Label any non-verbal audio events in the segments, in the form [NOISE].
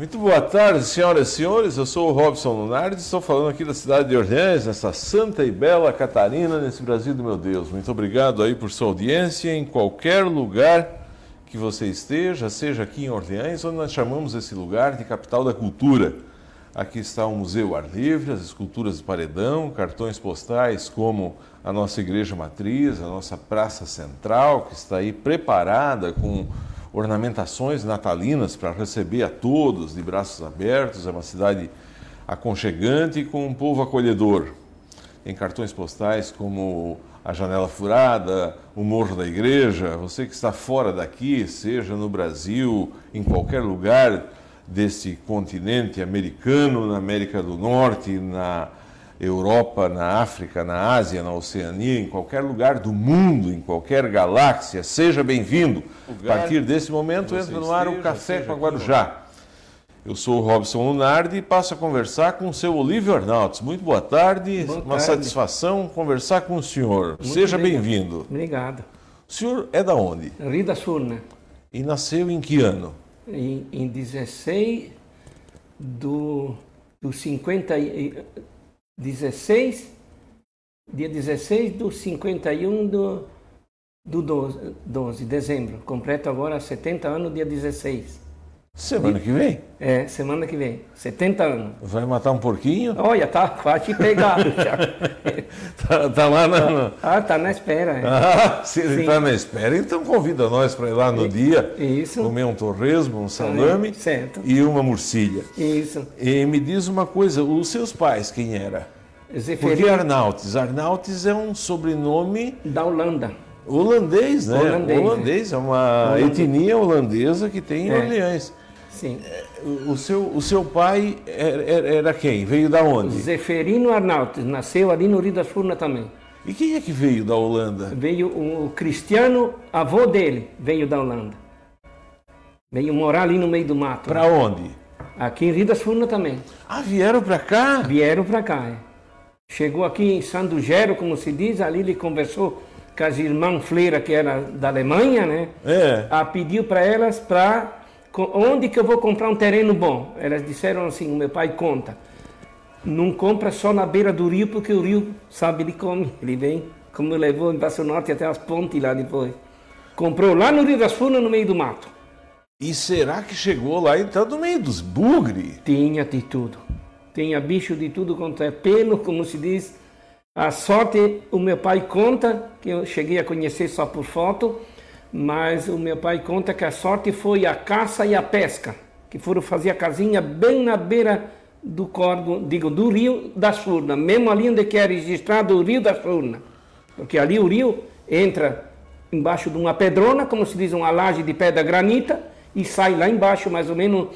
Muito boa tarde, senhoras e senhores. Eu sou o Robson Lunardi, estou falando aqui da cidade de Orleans, nessa santa e bela Catarina, nesse Brasil do meu Deus. Muito obrigado aí por sua audiência em qualquer lugar que você esteja, seja aqui em Orleans, onde nós chamamos esse lugar de capital da cultura. Aqui está o Museu Ar Livre, as esculturas de paredão, cartões postais como a nossa igreja matriz, a nossa praça central, que está aí preparada com ornamentações natalinas para receber a todos de braços abertos. É uma cidade aconchegante com um povo acolhedor. Em cartões postais como a Janela Furada, o Morro da Igreja, você que está fora daqui, seja no Brasil, em qualquer lugar desse continente americano, na América do Norte, na Europa, na África, na Ásia, na Oceania, em qualquer lugar do mundo, em qualquer galáxia, seja bem-vindo. A partir desse momento entra no ar o Café com a Guarujá. Eu sou o Robson Lunardi e passo a conversar com o seu Olívio Arnaldes. Muito boa tarde, Boa uma tarde. satisfação conversar com o senhor. Muito Seja bem-vindo. Obrigado. O senhor é da onde? Rio da Surna, E nasceu em que ano? em, em 16 do, do 50 e- 16, dia 16 do 51 do, do 12, 12 dezembro. Completo agora 70 anos, dia 16. Semana que vem? É, semana que vem, 70 anos. Vai matar um porquinho? Olha, tá quase pegado [LAUGHS] já. Tá, tá lá na. na- Ah, tá na espera. é. Ah, se ele Sim. está na espera, então convida nós para ir lá no dia Isso. comer um torresmo, um salame Certo. e uma murcilha. Isso. E me diz uma coisa, os seus pais quem era? Por que Zeferino Arnautes? Arnautes é um sobrenome da Holanda. holandês, né? Holandês, é uma Holandês. etnia holandesa que tem em É. Orleans. Sim. O, seu, o seu pai era, era- quem? Veio da onde? Zeferino Arnautes, nasceu ali no Rio das Furnas também. E quem é que veio da Holanda? Veio o cristiano, avô dele, veio da Holanda. Veio morar ali no meio do mato. Para onde? Aqui em Rio das Furnas também. Ah, vieram para cá? Vieram para cá. é. Chegou aqui em Sandugero, como se diz, ali ele conversou com as irmãs Fleira, que era da Alemanha, né? É. Ah, pediu para elas para onde que eu vou comprar um terreno bom. Elas disseram assim, o meu pai conta. Não compra só na beira do rio, porque o rio, sabe, ele come, ele vem, como levou em Passo Norte até as pontes lá depois. Comprou lá no Rio das Furnas, no meio do mato. E será que chegou lá então no meio dos bugre? Tinha de tudo. Tinha bicho de tudo quanto é pelo, como se diz. A sorte, o meu pai conta, que eu cheguei a conhecer só por foto, mas o meu pai conta que a sorte foi a caça e a pesca, que foram fazer a casinha bem na beira do digo, do rio das Furnas, mesmo ali onde que é registrado o rio das Furnas. Porque ali o rio entra embaixo de uma pedrona, como se diz, uma laje de pedra granita, e sai lá embaixo, mais ou menos,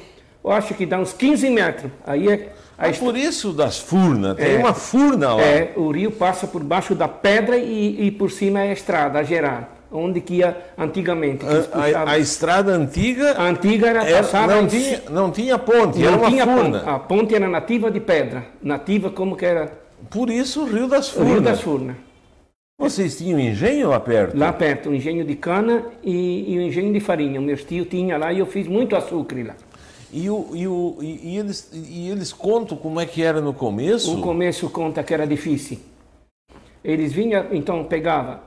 eu acho que dá uns 15 metros. Aí é, a É por isso das furnas, tem É. uma furna lá. é, o rio passa por baixo da pedra e, e por cima é a estrada, a gerar, onde que ia antigamente. que A, a- estrada antiga A antiga era era- passada não, tinha, não tinha ponte, não era uma tinha furna. ponte. A ponte era nativa de pedra, nativa como que era Por isso o Rio das o rio das Furnas. Furnas. Vocês tinham engenho lá perto? Lá perto, o engenho de cana e, e o engenho de farinha. Meus tios tinham lá e eu fiz muito açúcar lá. E, o, e, o, e eles, e eles contam como é que era no começo? O começo conta que era difícil. Eles vinham, então pegava,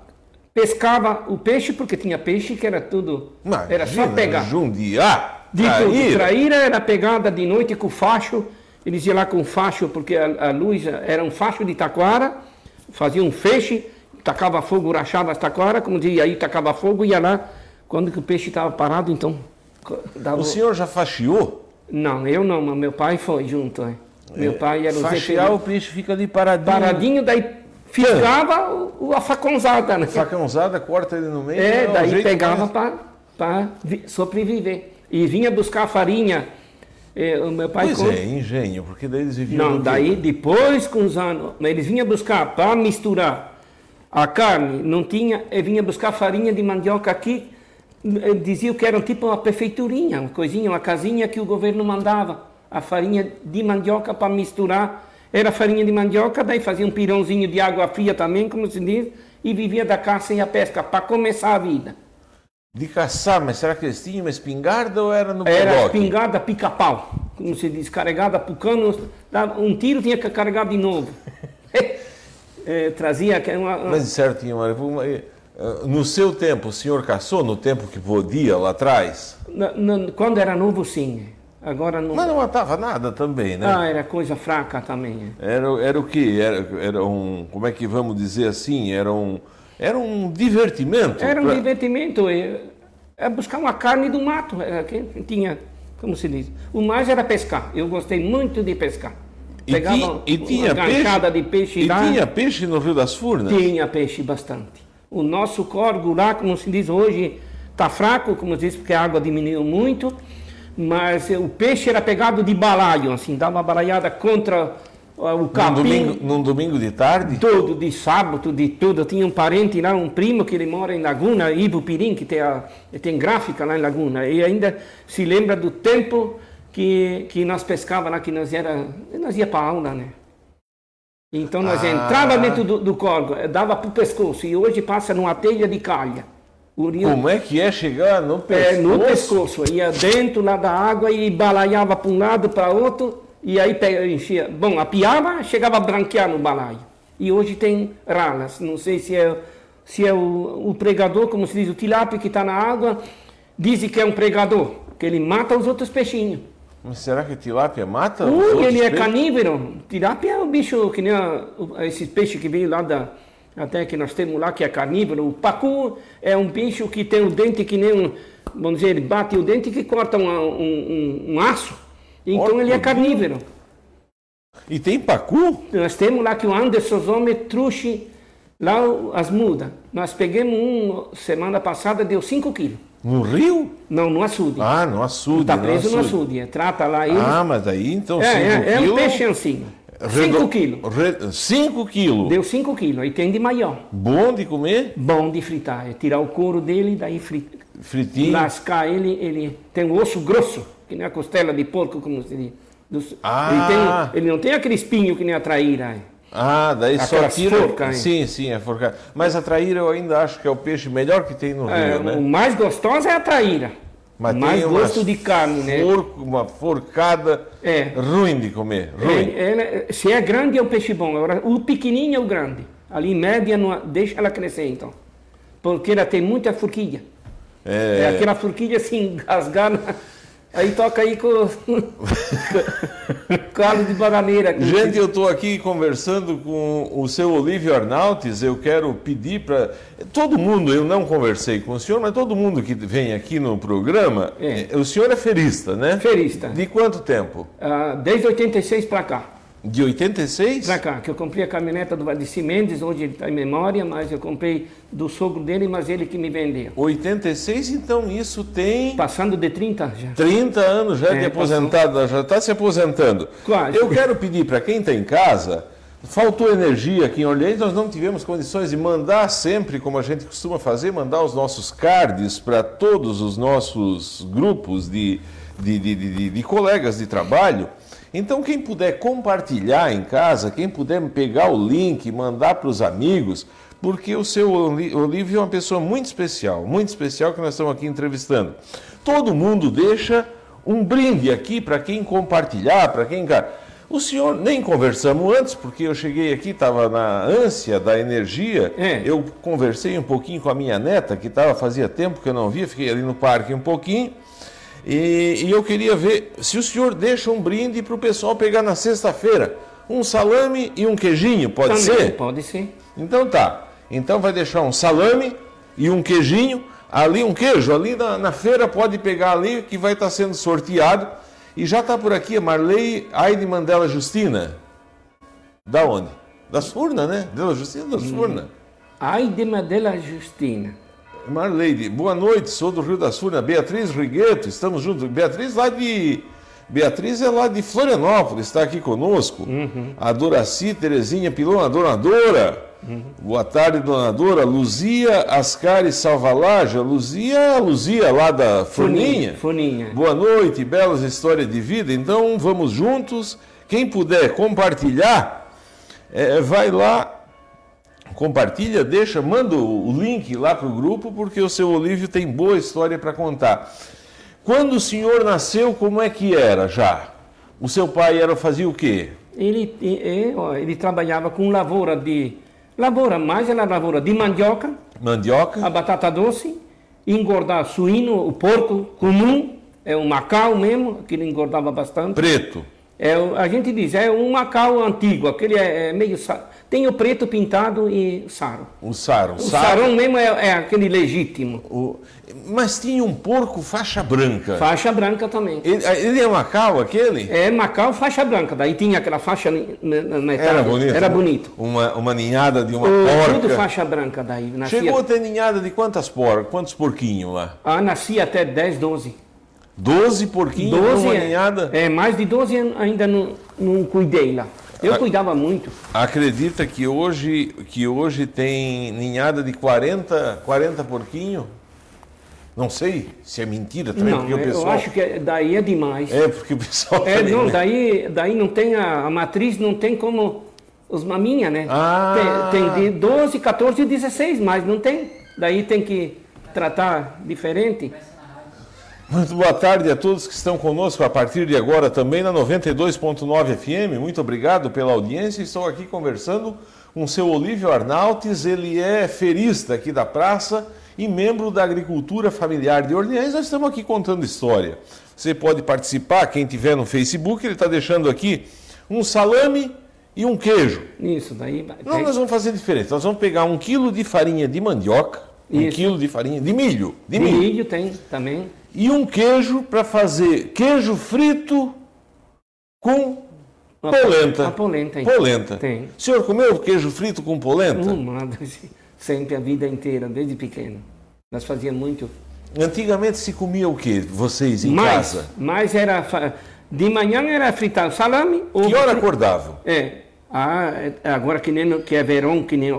pescava o peixe, porque tinha peixe que era tudo, Imagina, era só pegar. Jundiá, De traíra. tudo. Traíra era pegada de noite com facho. Eles iam lá com facho, porque a, a luz era um facho de taquara, fazia um feixe, tacava fogo, rachava as taquara, como dizia aí, tacava fogo, ia lá. Quando o peixe estava parado, então. Dava... O senhor já faxiou? Não, eu não, mas meu pai foi junto. é. Meu pai era o Faxiar o peixe fica ali paradinho. paradinho, daí fisgava o, o- a faconzada, né? Facãozada, corta ele no meio. É, um daí pegava para sobreviver. E vinha buscar farinha. É, o meu pai Pois é, engenho, porque daí eles viviam. Não, daí depois com os anos, eles vinham buscar para misturar a carne, não tinha, e vinha buscar farinha de mandioca aqui, eh, diziam que era tipo uma prefeiturinha, uma coisinha, uma casinha que o governo mandava, a farinha de mandioca para misturar, era farinha de mandioca, daí fazia um pirãozinho de água fria também, como se diz, e vivia da caça e a pesca, para começar a vida. De caçar, mas será que eles tinham uma espingarda ou era no Era bodoque? espingarda pica-pau, como se diz, carregada por um tiro tinha que carregar de novo. Eh, [LAUGHS] trazia uma, uma- Mas disseram que tinha uma, eh, No seu tempo, o senhor caçou no tempo que podia lá atrás? na- na- quando era novo sim, agora não. Mas não matava nada também, né? Ah, era coisa fraca também. Era, era o que? Era, era um. Como é que vamos dizer assim? Era um, era um divertimento. Era um pra- divertimento, é, é buscar uma carne do mato, era quem tinha, como se diz. O mais era pescar. Eu gostei muito de pescar. E Pegava tinha, e tinha peixe, de peixe e lá. tinha peixe no Rio das Furnas? Tinha peixe bastante. O nosso corgo lá, como se diz hoje, está fraco, como se diz, porque a água diminuiu muito, mas eh, o peixe era pegado de balaio, assim, dava uma balaiada contra ah, o Num capim. domingo, num domingo de tarde? Tudo, de sábado, de tudo. Eu tinha um parente lá, um primo que ele mora em Laguna, Ivo Pirim, que tem, a, tem gráfica lá em Laguna. E ainda se lembra do tempo que, que nós pescava lá, que nós era, nós ia para aula, né? Então nós Ah. entrava dentro do, do corgo, eh, dava para o pescoço, e hoje passa numa telha de calha. O Como é que é chegar no pescoço? é, no pescoço, ia dentro lá da água e balaiava para um lado, para outro, e aí enchia. Bom, apiava, chegava a branquear no balaio. E hoje tem ralas, não sei se é, se é o, o pregador, como se diz, o tilápia que está na água, dizem que é um pregador, que ele mata os outros peixinhos. Mas será que a tilápia mata? Ui, ele é peixes? carnívoro. Tilápia é um bicho que nem a, o- esse peixe que veio lá da. Até que nós temos lá que é carnívoro. O pacu é um bicho que tem o dente que nem um. Vamos dizer, ele bate o dente que corta um, um, um- um aço. Então ele é carnívoro. E tem pacu? Nós temos lá que o Anderson Zome truxe lá as mudas. Nós pegamos um semana passada, deu 5 quilos. No rio? Não, no açude. Ah, no açude. Está preso no açude. açude. Trata lá ele. Ah, mas aí então é, 5 é, é um peixe assim. Redo- 5 quilos. re- cinco quilos. Deu 5 quilos. Aí tem de maior. Bom de comer? Bom de fritar. É tirar o couro dele, daí fri- Fritinho. lascar ele. Ele tem o osso grosso, que nem a costela de porco, como se diz. Dos- Ah. Ele, tem- ele não tem aquele espinho que nem a traíra. Ah, daí só Aquelas tira. forcas, hein? sim, sim, é forca. Mas a traíra eu ainda acho que é o peixe melhor que tem no É, rio, né? O mais gostoso é a traíra. Mas mais gosto de carne, né? uma forcada É. ruim de comer. Ruim. É, ela- se é grande é o peixe bom. Agora, o pequenininho é o grande. Ali, média, não- deixa ela crescer, então. Porque ela tem muita forquilha. É, É, aquela forquilha assim, [LAUGHS] rasgada. Aí toca aí com calo de bananeira. Gente, eu estou aqui conversando com o seu Olívio Arnaltes. Eu quero pedir para. Todo mundo, eu não conversei com o senhor, mas todo mundo que vem aqui no programa. É. O senhor é ferista, né? Ferista. De quanto tempo? Ah, desde 86 para cá. De 86? Para cá, que eu comprei a caminhoneta do Valdeci Mendes, hoje ele está em memória, mas eu comprei do sogro dele, mas ele que me vendeu. 86, então isso tem Passando de 30 já. 30 anos já É, de aposentado, já está se aposentando. Quase. Eu quero pedir para quem está em casa, faltou energia aqui em Orleans, nós não tivemos condições de mandar sempre, como a gente costuma fazer, mandar os nossos cards para todos os nossos grupos de, de, de, de- de- colegas de trabalho. Então, quem puder compartilhar em casa, quem puder pegar o link, mandar para os amigos, porque o seu Olívio é uma pessoa muito especial, muito especial que nós estamos aqui entrevistando. Todo mundo deixa um brinde aqui para quem compartilhar, para quem. O senhor nem conversamos antes, porque eu cheguei aqui, estava na ânsia da energia. É. Eu conversei um pouquinho com a minha neta, que estava fazia tempo que eu não via, fiquei ali no parque um pouquinho. E, e eu queria ver se o senhor deixa um brinde para o pessoal pegar na sexta-feira. Um salame e um queijinho, pode Também, ser? Pode ser. Então tá. Então vai deixar um salame e um queijinho. Ali um queijo, ali na, na feira pode pegar ali que vai estar sendo sorteado. E já está por aqui a Marley Aide Mandela Justina. Da onde? Das Furnas, né? Dela Justina das Furnas. Ai de Madela Justina. Marleide, boa noite, sou do Rio das Furnas. Beatriz Rigueto, estamos juntos. Beatriz lá de. Beatriz é lá de Florianópolis, está aqui conosco. A Doraci Terezinha Pilona, donadora. Boa tarde, donadora. Luzia Ascari Salvalaja. Luzia é a Luzia lá da Furninha. Funinha. Boa noite, belas histórias de vida. Então vamos juntos. Quem puder compartilhar, eh, vai lá, compartilha, deixa, manda o link lá para o grupo, porque o seu Olívio tem boa história para contar. Quando o senhor nasceu, como é que era já? O seu pai era fazia o quê? Ele, ele trabalhava com lavoura de lavoura, mais era lavoura de mandioca, mandioca, a batata doce, engordar suíno, o porco comum, é um macau mesmo, que ele engordava bastante. Preto. É, a gente diz, é um macau antigo, aquele é, é meio. Tem o preto pintado e saro. O saro. O sarão mesmo é, é, aquele legítimo. O, mas tinha um porco faixa branca. Faixa branca também. Ele, ele é macau aquele? É macau faixa branca. Daí tinha aquela faixa na metade. Era bonito. Era bonito. Uma, uma ninhada de uma o, porca. Tudo faixa branca daí. Nascia... Chegou a ter ninhada de quantas porcas? Quantos porquinhos lá? Ah, nascia até 10, 12. 12 porquinhos 12, numa ninhada? É, mais de 12 ainda não, não cuidei lá. Eu cuidava muito. Acredita que hoje, que hoje tem ninhada de 40, 40 porquinhos? Não sei se é mentira também, não, porque o pessoal... eu acho que daí é demais. É, porque o pessoal... É, [LAUGHS] não, né? daí, daí não tem a, a matriz, não tem como os maminha, né? Ah. Tem, tem de 12, 14 e 16, mas não tem. Daí tem que tratar diferente. Muito boa tarde a todos que estão conosco a partir de agora também na 92.9 FM. Muito obrigado pela audiência. Estou aqui conversando com o seu Olívio Arnaltes. Ele é ferista aqui da praça e membro da Agricultura Familiar de Orleans. Nós estamos aqui contando história. Você pode participar, quem tiver no Facebook, ele está deixando aqui um salame e um queijo. Isso, daí. Não, nós vamos fazer diferente. Nós vamos pegar um quilo de farinha de mandioca, Isso. um quilo de farinha de milho. De, de milho. milho tem também e um queijo para fazer queijo frito com uma polenta. A polenta. Polenta. Tem. O senhor comeu queijo frito com polenta? Uma, [LAUGHS] sempre a vida inteira, desde pequeno. Nós fazíamos muito. Antigamente se comia o que? Vocês em mais, casa? Mais era de manhã era fritar salame. Que hora acordavam? É, ah, é, agora que nem que é verão, que nem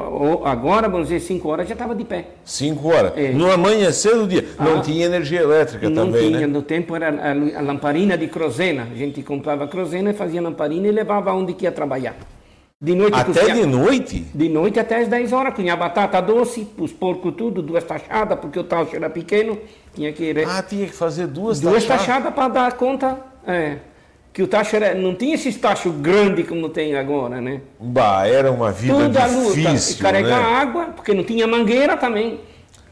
agora, vamos dizer, 5 horas já estava de pé. 5 horas. É. No amanhecer do dia. Não ah, tinha energia elétrica não também, tinha. né? No tempo era a, a, lamparina de crozena. A gente comprava crozena, fazia lamparina e levava onde que ia trabalhar. De noite Até cozinha, de noite? De noite até as 10 horas. Cunha batata doce, os porcos tudo, duas tachadas, porque o tacho era pequeno. Tinha que... Ah, tinha que fazer duas, duas tachadas? Duas tachadas para dar conta. É que o tacho era, não tinha esses tachos grandes como tem agora, né? Bah, era uma vida tudo difícil, luta. Carregar né? água, porque não tinha mangueira também.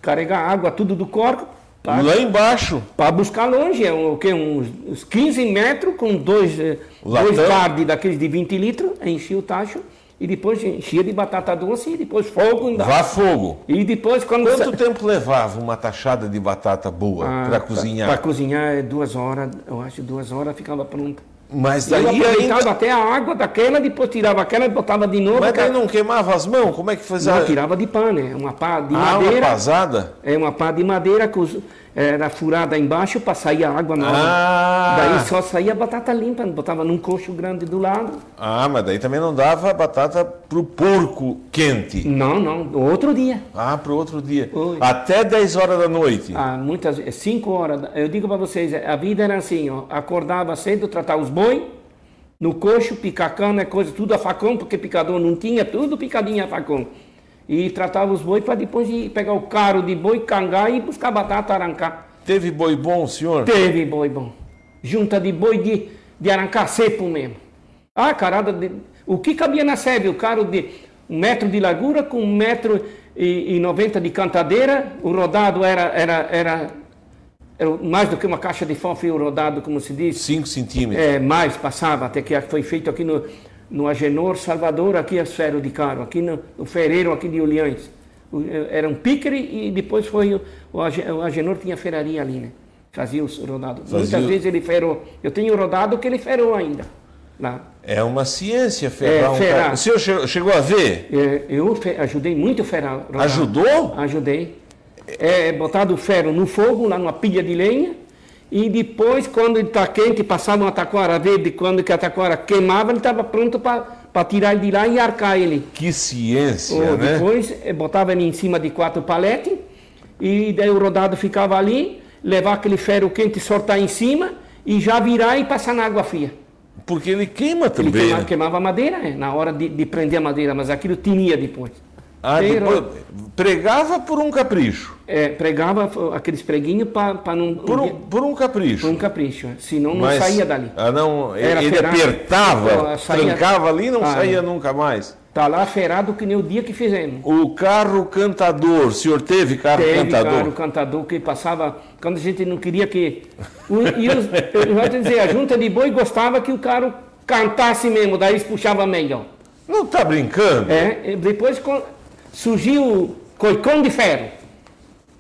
Carregar água tudo do corpo. Pra, Lá embaixo. Para buscar longe, é o que uns, uns 15 metros com dois, eh, dois bardes daqueles de 20 litros, enchia o tacho. E depois enchia de batata doce e depois fogo. Ainda. Vá fogo. E depois quando... Quanto tempo levava uma tachada de batata boa ah, para cozinhar? Para cozinhar é duas horas, eu acho duas horas ficava pronta. Mas daí eu aproveitava ainda... até a água daquela, depois tirava aquela e botava de novo. Mas daí não queimava as mãos? Como é que fazia? Não, tirava de pano, né? Uma pá de ah, madeira. uma pasada? É uma pá de madeira era furada embaixo para sair a água nova. Ah. Daí só saía batata limpa, botava num coxo grande do lado. Ah, mas daí também não dava batata pro porco quente. Não, não, outro dia. Ah, pro outro dia. Oi. Até 10 horas da noite. Ah, muitas 5 horas. Eu digo para vocês, a vida era assim, ó, acordava cedo, tratar os boi, no coxo, picar cana, coisa, tudo a facão, porque picador não tinha, tudo picadinho a facão e tratava os bois para depois ir pegar o caro de boi, cangar e buscar batata, arrancar. Teve boi bom, senhor? Teve boi bom. Junta de boi de, de arrancar sepo mesmo. Ah, carada, de, o que cabia na sebe? O caro de um metro de largura com um metro e, e noventa de cantadeira. O rodado era, era, era, era mais do que uma caixa de fósforo rodado, como se diz. Cinco centímetros. É, mais, passava, até que foi feito aqui no, no Agenor Salvador, aqui é Esfero de Caro, aqui no, no Ferreiro, aqui de Ulhães. Eh, era um pícare e depois foi o, o Agenor tinha ferraria ali, né? Fazia os rodados. Fazia... Muitas vezes ele ferrou. Eu tenho rodado que ele ferrou ainda. Lá. É uma ciência ferrar, é, um ferrar. O senhor chegou a ver? É, eu ajudei muito a ferrar. Rodado. Ajudou? Ajudei. É, botado o ferro no fogo, lá numa pilha de lenha, e depois, quando ele está quente, passava uma taquara verde, quando que a taquara queimava, ele estava pronto para tirar ele de lá e arcar ele. Que ciência, Ou, né? Depois, eh, botava ele em cima de quatro paletes, e daí o rodado ficava ali, levar aquele ferro quente, sortar em cima, e já virar e passar na água fria. Porque ele queima também. Ele queimava, né? queimava a madeira, né? na hora de, de, prender a madeira, mas aquilo tinha depois. Ah, depois, pregava por um capricho. É, pregava aqueles preguinhos para não. Por um, por um capricho. por um capricho, senão não Mas- saía dali. Ah, não, Era ele ferrado. apertava, Ah, saía- trancava ali e não Ah, saía é. nunca mais. Tá lá ferrado que nem o dia que fizemos. O carro cantador, o senhor teve carro Teve, cantador? cara, o cantador que passava, quando a gente não queria que. o- E os, eu vou te dizer, a junta de boi gostava que o cara cantasse mesmo, daí eles puxavam melhor. Não tá brincando? É, depois surgiu o coicão de ferro.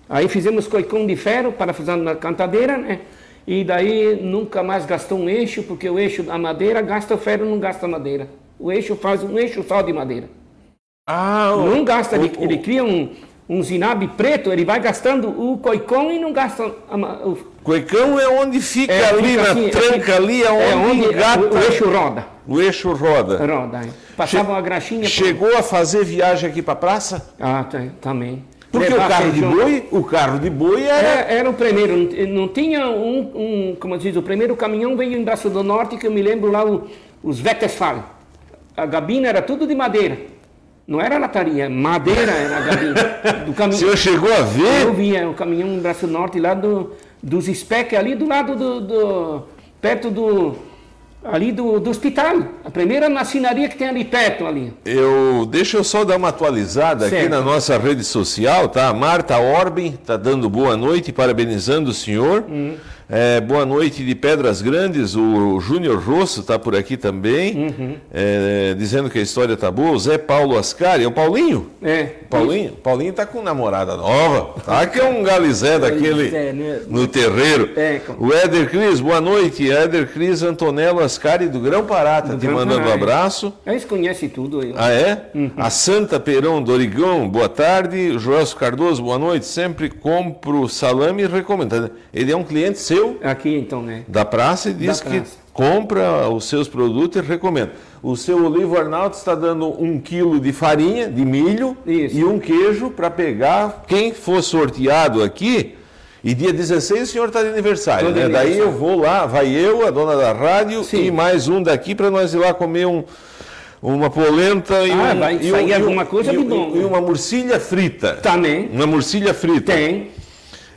Aí fizemos coicão de ferro para fazer na cantadeira, né? E daí nunca mais gastou um eixo, porque o eixo da madeira gasta o ferro, não gasta madeira. O eixo faz um eixo só de madeira. Ah, o- Não gasta, ele, o- ele cria um, um zinabe preto, ele vai gastando o coicão e não gasta a o, Cuecão é onde fica é, ali fica na assim, tranca é, ali, é onde engata. o, o eixo roda. O eixo roda. Roda. é. Passava uma graxinha. Chegou a fazer viagem aqui para praça? Ah, tá, também. Porque o carro de boi, o carro de boi era Era, era o primeiro, não- tinha um, um, como diz, o primeiro caminhão veio em Braço do Norte, que eu me lembro lá, o- os Westphal. A gabina era tudo de madeira. Não era lataria, madeira era a gabina. [LAUGHS] Do O caminhão. senhor chegou a Eu ver? via o caminhão em Braço do Norte lá do, dos SPEC, ali do lado do, do- perto do, ali do, do hospital. A primeira macinaria que tem ali perto ali. Eu, deixa eu só dar uma atualizada aqui Certo. na nossa rede social, tá? Marta Orben está dando boa noite, parabenizando o senhor. Hum. É, boa noite de Pedras Grandes, o Júnior Rosso está por aqui também, Uhum. é, dizendo que a história tá boa. O Zé Paulo Ascari, é o Paulinho? É. Paulinho, Paulinho tá com namorada nova, tá? Que é um galizé daquele no terreiro. É, O Éder Cris, boa noite. Éder Cris Antonello Ascari do Grão Pará, tá Do te Grão mandando um Pará, abraço. Eles conhecem tudo. eu. Ah, é? Uhum. A Santa Perão do Origão, boa tarde. O Joelso Cardoso, boa noite. Sempre compro salame e recomendo. Ele é um cliente seu Aqui então, né? da praça e diz Da que praça. compra os seus produtos e recomenda. O seu Olivo Arnaldo está dando um quilo de farinha, de milho Isso. e um queijo para pegar quem for sorteado aqui. E dia 16 o senhor está de aniversário, né? Daí aniversário. eu vou lá, vai eu, a dona da rádio Sim. e mais um daqui para nós ir lá comer um, uma polenta e, Ah, um, e, um- e um- coisa e e uma murcilha frita. Também. Uma murcilha frita. Tem.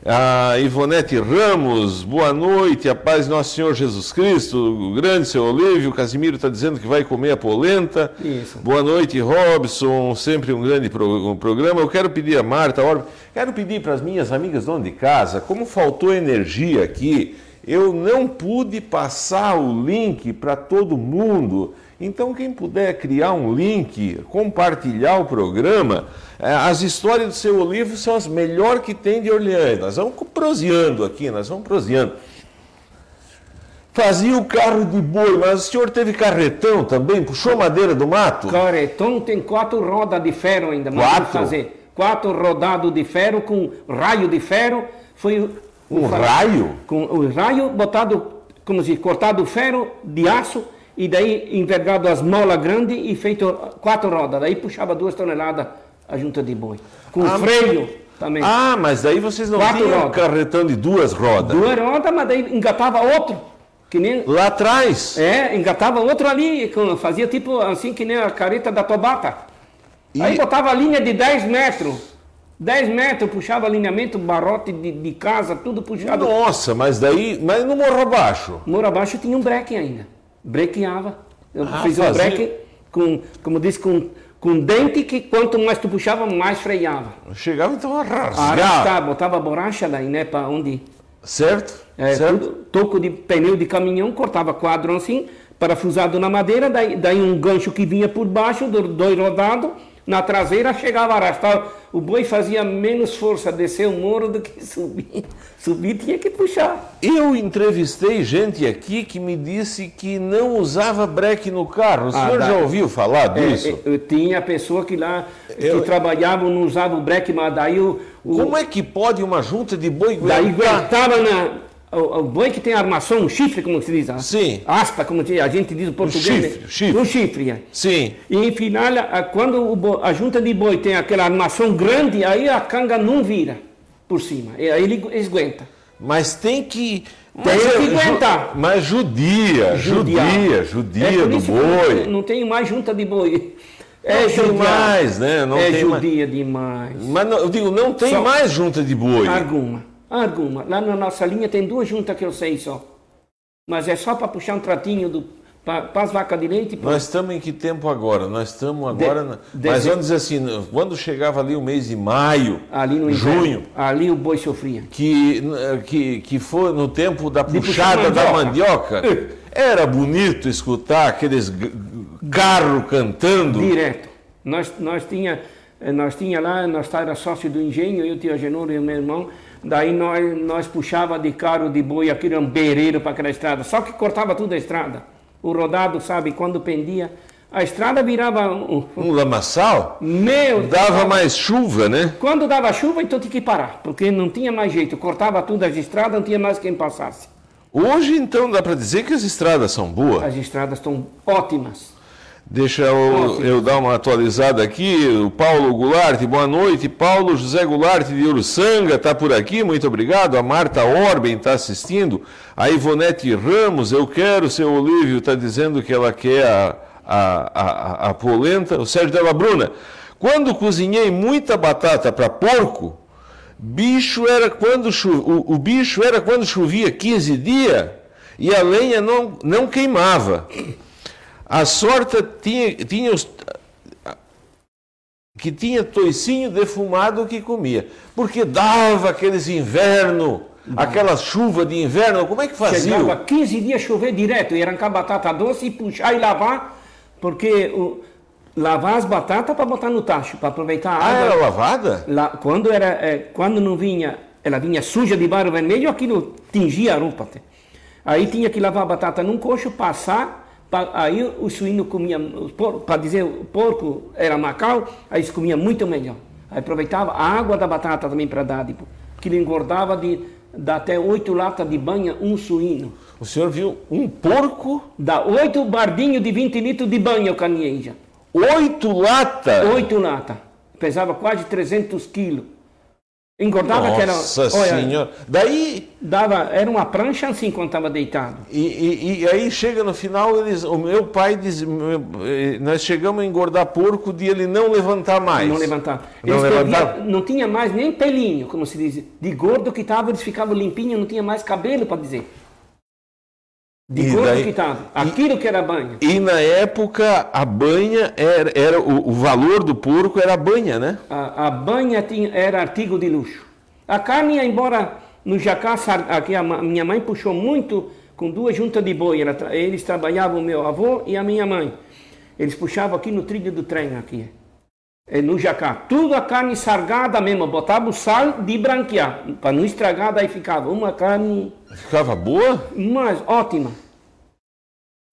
A Ivonete Ramos, boa noite, a paz Nosso Senhor Jesus Cristo, o grande seu Olívio, o Casimiro está dizendo que vai comer a polenta. Isso. Boa noite, Robson, sempre um grande pro- um programa. Eu quero pedir a Marta, Orbe, quero pedir para as minhas amigas donas de casa, como faltou energia aqui, eu não pude passar o link para todo mundo. Então, quem puder criar um link, compartilhar o programa, eh, as histórias do seu Olívio são as melhores que tem de Orleans. Nós vamos proseando aqui, nós vamos proseando. Fazia o carro de boi, mas o senhor teve carretão também? Puxou madeira do mato? Carretão tem quatro rodas de ferro ainda. mandamos Quatro? fazer. Quatro rodados de ferro com raio de ferro. Foi Um raio? Com o raio botado, como se cortado ferro de aço e daí envergado as molas grandes e feito quatro rodas. Daí puxava duas toneladas a junta de boi. Com Ah, freio também. Ah, mas daí vocês não Quatro tinham rodas. carretão de duas rodas. Duas rodas, mas daí engatava outro. Que nem Lá atrás. É, engatava outro ali, fazia tipo assim que nem a careta da Tobata. E- Aí botava a linha de 10 metros. 10 metros, puxava alinhamento, barrote de, de casa, tudo puxado. Nossa, mas daí. Mas no morro abaixo. Moro abaixo tinha um breque ainda. Brequeava. Eu Ah, fiz um fazia. breque com, como diz, com, com dente que quanto mais tu puxava, mais freava. Chegava então a rasgar. Arrastar, botava borracha daí, né, para onde Certo? É, certo? toco de pneu de caminhão, cortava quadro assim, parafusado na madeira, daí, daí um gancho que vinha por baixo, do- dois rodados, na traseira chegava a arrastar. O boi fazia menos força descer o morro do que subir. [LAUGHS] Subir tinha que puxar. Eu entrevistei gente aqui que me disse que não usava breque no carro. O Ah, senhor dá. já ouviu falar É, disso? é, eu tinha pessoa que lá Eu- que trabalhava, não usava o breque, mas daí o, o- Como é que pode uma junta de boi daí aguentar? aguentava na. O, o boi que tem armação, um chifre, como se diz. ah, Sim. Aspa, como a gente diz em português. chifre, né? chifre. Um chifre. é. Sim. E em final, a- quando o bo- a junta de boi tem aquela armação grande, aí a canga não vira por cima. E aí ele eles aguenta. Mas tem que. Tem que é aguentar. Mas judia, Judiar. judia, É judia por do não- boi. Não tenho mais junta de boi. É não tem judiar. mais, né? Não é tem mais. judia demais. Mas não- eu digo, não tem Só- mais junta de boi. Alguma, alguma. Lá na nossa linha tem duas juntas que eu sei só. Mas é só para puxar um tratinho do para as vacas de leite. pô. Nós estamos em que tempo agora? Nós estamos agora. na- de- Mas vamos dizer assim, quando chegava ali o mês de maio, ali no inverno, junho, ali o boi sofria. que, que, que foi no tempo da De puxada puxar da mandioca. mandioca, era bonito escutar aqueles g- carros cantando. Direto. Nós, nós tinha, eh, nós tinha lá, nós era sócio do engenho, eu, tio Agenor e o meu irmão. Daí nós, nós puxava de carro de boi aquele um bereiro para aquela estrada. Só que cortava tudo a estrada. O rodado, sabe, quando pendia, a estrada virava um, um- Um lamaçal meu dava mais chuva, né? Quando dava chuva, então tinha que parar, porque não tinha mais jeito. Cortava tudo as estradas, não tinha mais quem passasse. Hoje, então, dá para dizer que as estradas são boas. As estradas estão ótimas. Deixa eu, eu dar uma atualizada aqui. O Paulo Goulart, boa noite. Paulo José Goulart de Uruçanga está por aqui, muito obrigado. A Marta Orben está assistindo. A Ivonete Ramos, eu quero, seu Olívio está dizendo que ela quer a, a, a, a polenta. O Sérgio Della Bruna, quando cozinhei muita batata para porco, bicho era quando chu- o, o bicho era quando chovia 15 dias e a lenha não, não queimava. A sorte tinha, tinha os, que tinha toicinho defumado que comia. Porque dava aqueles inverno, aquela chuva de inverno, como é que fazia? Chegava 15 dias chover direto, e arrancar batata doce e puxar e lavar, porque o, lavar as batatas para botar no tacho, para aproveitar a Ah, água. era lavada? Lá, quando, era, eh, quando não vinha, ela vinha suja de barro vermelho, aquilo tingia a roupa. Aí tinha que lavar a batata num coxo, passar, pa- aí o suíno comia, para dizer, o porco era macau, aí eles comiam muito melhor. Aí aproveitava a água da batata também para dar, tipo, que ele engordava de, dá até oito latas de banha um suíno. O senhor viu um porco, Dá oito bardinhos de 20 litros de banha o caninha. oito latas. Oito latas. Pesava quase 300 quilos. Engordava que era... Nossa olha, senhora. Daí, Dava, era uma prancha assim quando estava deitado. e, e- e aí chega no final, eles, o meu pai diz, meu- eh, nós chegamos a engordar porco de ele não levantar mais. Não levantava. Não Eles levantava? perdiam- não tinha mais nem pelinho, como se diz. De gordo que estava, eles ficavam limpinhos, não tinha mais cabelo para dizer. De E gordo daí- que estava. Aquilo que era banha. E na época a banha era, era o, o valor do porco era a banha, né? A, a banha tinha, era artigo de luxo. A carne embora no jacá, aqui a minha mãe puxou muito com duas juntas de boi. Ela eles trabalhavam, o meu avô e a minha mãe. Eles puxavam aqui no trilho do trem, aqui. É, no jacá. Tudo a carne sargada mesmo. Botava o sal de branquear. Para não estragar, daí ficava uma carne Ficava boa? mais ótima.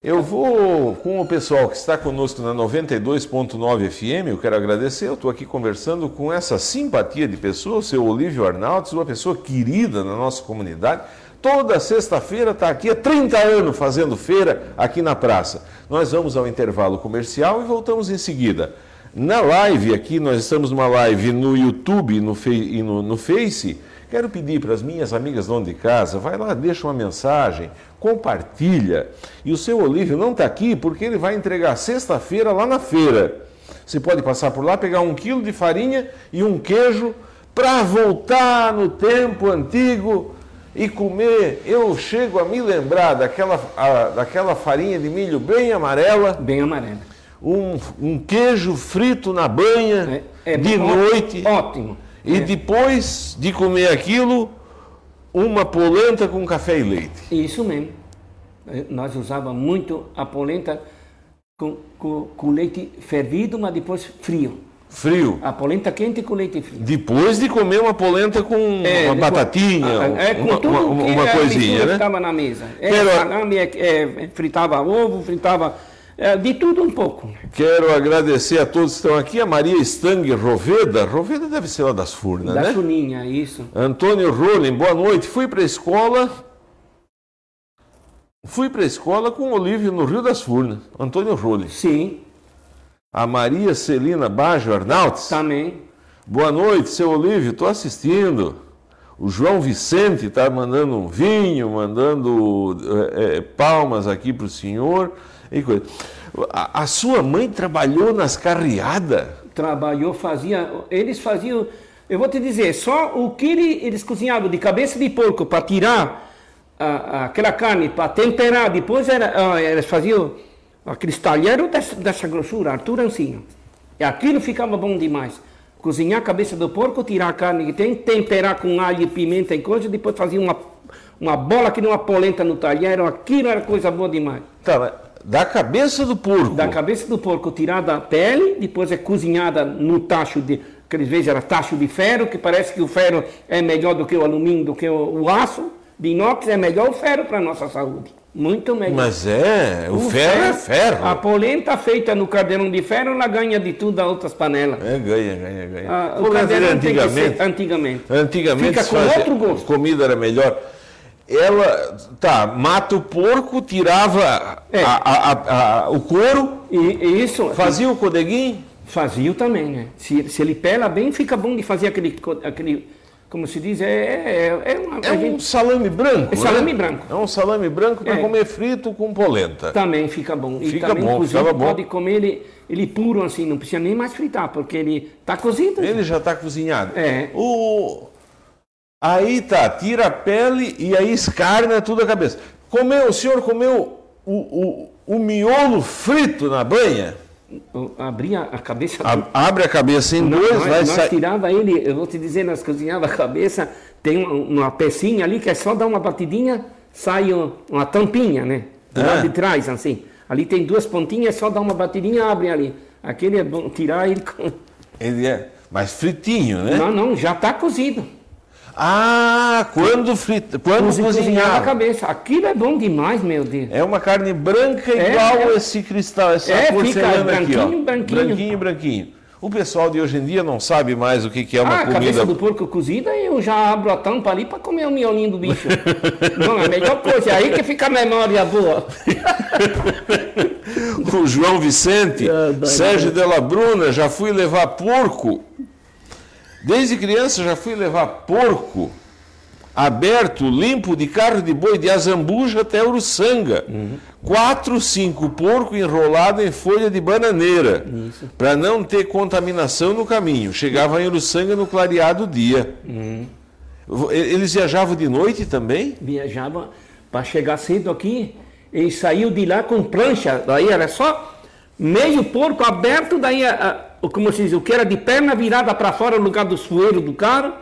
Eu vou com o pessoal que está conosco na 92.9 FM, eu quero agradecer, eu estou aqui conversando com essa simpatia de pessoa, o seu Olívio Arnaldes, uma pessoa querida na nossa comunidade. Toda sexta-feira está aqui há 30 anos fazendo feira aqui na praça. Nós vamos ao intervalo comercial e voltamos em seguida. Na live aqui, nós estamos numa live no YouTube no e no, no Face. Quero pedir para as minhas amigas dono de casa, vai lá, deixa uma mensagem, compartilha. E o seu Olívio não está aqui porque ele vai entregar sexta-feira lá na feira. Você pode passar por lá, pegar um quilo de farinha e um queijo para voltar no tempo antigo e comer. Eu chego a me lembrar daquela, a- daquela farinha de milho bem amarela Bem amarela. Um, um queijo frito na banha É, é de ó- noite Ótimo. e depois de comer aquilo, uma polenta com café e leite. Isso mesmo. Eh, Nós usávamos muito a polenta com, com, com leite fervido, mas depois frio. Frio. A polenta quente com leite frio. Depois de comer uma polenta com uma depois- batatinha, É, uma, tudo uma- que uma a coisinha, né? estava na mesa. É, Quero- salame, é, é, fritava ovo, fritava é, de tudo um pouco. Quero agradecer a todos que estão aqui. A Maria Stang Roveda. Roveda deve ser lá das Furnas, Da né? chuninha, isso. Antônio Rolim, boa noite. Fui para a escola. Fui para a escola com o Olívio no Rio das Furnas. Antônio Rolim. Sim, A Maria Celina Bajo Arnaltes. também. Boa noite, seu Olívio, estou assistindo. O João Vicente está mandando um vinho, mandando eh, palmas aqui para o senhor. E coisa. A, a sua mãe trabalhou nas carreadas? Trabalhou, fazia. Eles faziam. Eu vou te dizer, só o que ele- eles cozinhavam de cabeça de porco para tirar a- a- aquela carne, para temperar, depois era, ah, eles faziam aqueles talheres dessa, dessa grossura, altura assim. E aquilo ficava bom demais. Cozinhar a cabeça do porco, tirar a carne que tem, temperar com alho e pimenta e coisa, depois fazia uma, uma bola que nem uma polenta no talher, aquilo era coisa boa demais. Tá, da cabeça do porco. Da cabeça do porco tirada a pele, depois é cozinhada no tacho de. Aqueles vezes era tacho de ferro, que parece que o ferro é melhor do que o alumínio, do que o, o aço. De inox é melhor o ferro para a nossa saúde. Muito melhor. Mas é, o, ferro, é ferro. A polenta feita no cadeirão de ferro, ela ganha de tudo a outras panelas. É, ganha, ganha, ganha. Ah, o cadeirão que antigamente, antigamente. antigamente Fica com fazia- outro gosto. comida era melhor. Ela, tá, mata o porco, tirava É. a- a- a- o couro, E, e isso fazia o codeguinho. fazia também, né? Se, se ele pela bem, fica bom de fazer aquele, aquele como se diz, é, é, é, uma, É um gente- salame branco. É salame né? branco. É um salame branco para É. comer frito com polenta. Também fica bom. E Fica também bom, ficava bom. pode comer ele, ele puro assim, não precisa nem mais fritar, porque ele está cozido. Ele já está cozinhado. É. O... Aí tá, tira a pele e aí escarna tudo a cabeça. Comeu, o senhor comeu o, o, o miolo frito na banha? Eu Abria a cabeça. Abre a cabeça em dois, nós, vai nós sair. tirava ele, eu vou te dizer, nós cozinhava a cabeça, tem uma, uma pecinha ali que é só dar uma batidinha, sai um- uma tampinha, né? Do Ah. lado de trás, assim. Ali tem duas pontinhas, é só dar uma batidinha, abre ali. Aquele é bom tirar ele. Ele é mais fritinho, né? Não, não, já está cozido. Ah, quando, frita, quando Cozi- Cozinhava a cabeça. Aquilo é bom demais, meu Deus. É uma carne branca É, igual é. esse cristal, essa É, porcelana aqui, ó. branquinho, branquinho. Branquinho. O pessoal de hoje em dia não sabe mais o que, que é uma ah, a comida. cabeça do porco cozida, eu já abro a tampa ali para comer o miolinho do bicho. [LAUGHS] Não, é a melhor coisa. É aí que fica a memória boa. [LAUGHS] O João Vicente, Ah, Sérgio Della Bruna, já fui levar porco. Desde criança já fui levar porco aberto, limpo, de carro de boi, de Azambuja até Uruçanga. Quatro, cinco porco enrolado em folha de bananeira, para não ter contaminação no caminho. Chegava em Uruçanga no clareado dia. E- Eles viajavam de noite também? Viajava para chegar cedo aqui e saiu de lá com prancha. Daí era só meio porco aberto, daí a, a- o- como se diz, o que era de perna virada para fora no lugar do sueiro do carro,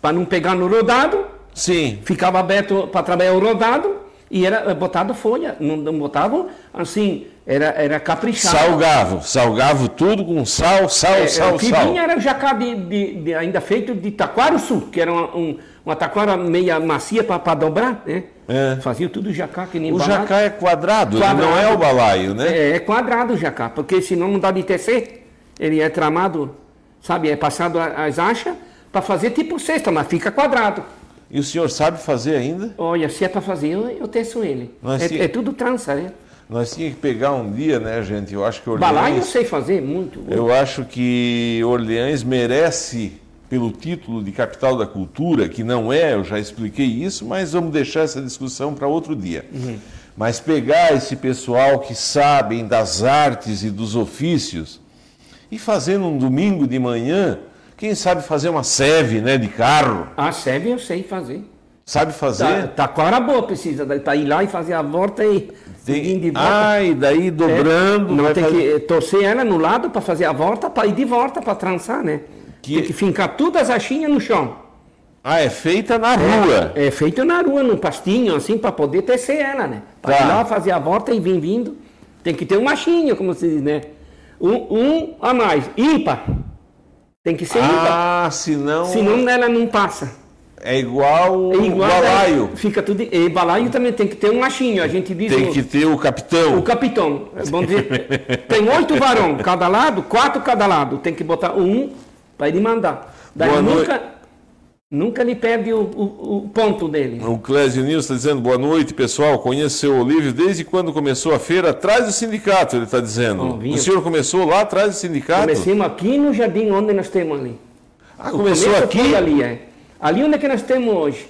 para não pegar no rodado. Sim. ficava aberto para trabalhar o rodado e era eh, botado folha, não, não botavam assim, era, era caprichado. Salgavo, salgavo tudo com sal, sal, É, sal, o que sal. vinha era jacá de, de- de- ainda feito de taquara sul, que era uma, um, uma taquara meia macia para dobrar, né? É. Fazia tudo jacá que nem O jacá é quadrado, Quadrado. não é o balaio, né? É, é quadrado o jacá, porque senão não dá de tecer. Ele é tramado, sabe, é passado as achas para fazer tipo cesta, mas fica quadrado. E o senhor sabe fazer ainda? Olha, se é para fazer, eu, eu teço ele. É, se- é tudo trança, né? Nós tínhamos que pegar um dia, né, gente? Eu acho que Balaio eu Orleans, sei fazer muito. eu acho que Orleans merece pelo título de capital da cultura, que não é, eu já expliquei isso, mas vamos deixar essa discussão para outro dia. Mas pegar esse pessoal que sabem das artes e dos ofícios e fazer num domingo de manhã, quem sabe fazer uma seve, né, de carro, A sebe eu sei fazer. sabe Tá, fazer? tá com boa, precisa para ir lá e fazer a volta e seguir de volta. Ah, e daí dobrando, Não, vai tem fazer- que torcer ela no lado para fazer a volta, para ir de volta, para trançar, né? Que- Tem que fincar todas as achinhas no chão. Ah, é feita na rua. É feito na rua, num pastinho, assim, para poder tecer ela, né? Para Tá. ir lá fazer a volta e vir vindo. Tem que ter um machinho, como se diz, né? Um, um a mais, ímpar. Tem que ser ímpar. Ah, senão, Senão ela não passa. é igual É igual balaio. é, fica tudo. E balaio também tem que ter um machinho. A gente diz Tem que ter o capitão. o capitão. Vamos dizer, [LAUGHS] tem oito varão cada lado, quatro cada lado. Tem que botar um para ele mandar. Daí Boa nunca, nunca ele perde o, o- o ponto dele. O Clésio Nilson está dizendo, boa noite, pessoal. Conheço o seu Olívio desde quando começou a feira, atrás do sindicato, ele está dizendo. O senhor começou lá atrás do sindicato? Comecemos aqui no jardim onde nós temos ali. Ah, O começou começo aqui? ali, é. Ali onde é que nós temos hoje.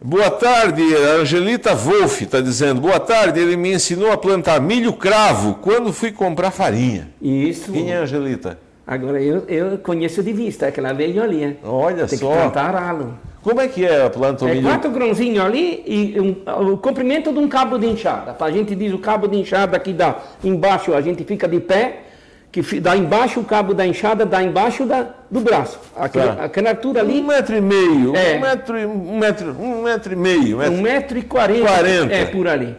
Boa tarde, a Angelita Wolff está dizendo. Boa tarde, ele me ensinou a plantar milho cravo quando fui comprar farinha. Isso. Quem é a Angelita? Agora eu, eu conheço de vista, aquela hein? Olha Tem só. que plantar. Como é que é a planta o É milho? quatro grãozinhos ali e um- o comprimento de um cabo de enxada. A gente diz o cabo de enxada que dá embaixo, a gente fica de pé, que dá embaixo o cabo da enxada, dá embaixo da, do braço. Aquela, Tá. aquela altura Um ali, metro e meio, É. um metro, e- um metro, um metro e meio, um metro, um metro e quarenta. Quarenta. É, por ali.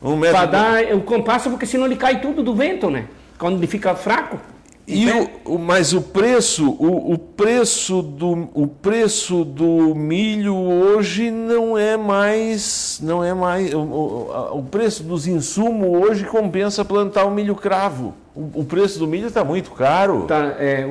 um metro Para dar o compasso, porque senão ele cai tudo do vento, né? Quando ele fica fraco. E o, o- mas o preço, o, o preço do o preço do milho hoje não é mais, não é mais o, o- preço dos insumos hoje compensa plantar o milho cravo. O, o preço do milho está muito caro. Tá, é,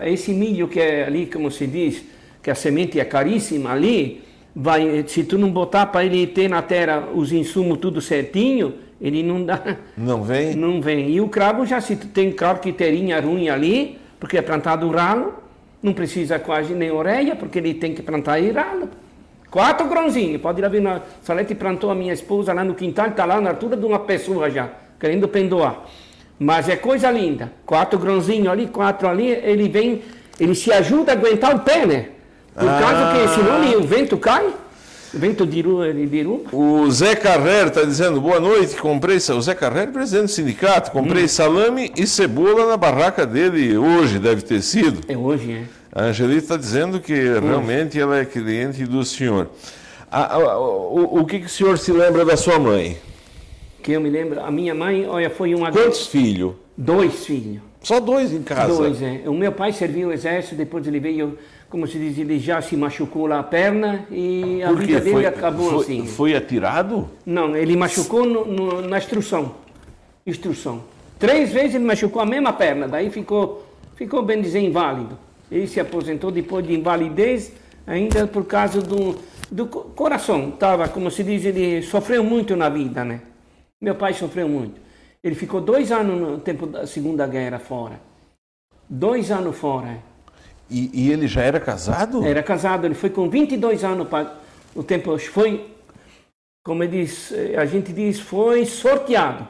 é esse milho que é ali, como se diz, que a semente é caríssima ali, vai, se tu não botar para ele ter na terra os insumos tudo certinho, ele não dá, Não vem? não vem. E o cravo já se tem cravo que terinha ruim ali, porque é plantado ralo, não precisa quase nem orelha, porque ele tem que plantar em ralo. Quatro grãozinhos, pode ir lá ver na Salete plantou a minha esposa lá no quintal, está lá na altura de uma pessoa já, querendo pendoar. Mas é coisa linda. Quatro grãozinhos ali, quatro ali, ele vem, ele se ajuda a aguentar o pé, né? Por Ah. causa que senão ele- o vento cai, o vento diru- ele derruba. O Zé Carrer está dizendo, boa noite, comprei, o Zé Carrer, presidente do sindicato, comprei Hum. salame e cebola na barraca dele hoje, deve ter sido. É hoje, é. A Angelita está dizendo que realmente ela é cliente do senhor. A- a- o, o que, que o senhor se lembra da sua mãe? Que eu me lembro, a minha mãe, olha, foi uma Quantos filhos? dois filhos. Só dois em casa. Dois, é. O meu pai serviu o exército, depois ele veio, como se diz, ele já se machucou lá a perna e a Por vida dele Foi, acabou foi, assim. foi atirado? Não, ele machucou no- no- na instrução. Instrução. Três vezes ele machucou a mesma perna, daí ficou, ficou bem dizer inválido. Ele se aposentou depois de invalidez, ainda por causa do, do co- coração. Tava, como se diz, ele sofreu muito na vida, né? Meu pai sofreu muito. Ele ficou dois anos no tempo da Segunda Guerra fora. Dois anos fora. E, e ele já era casado? Era casado, ele foi com 22 anos para o tempo foi como diz, eh, a gente diz foi sorteado.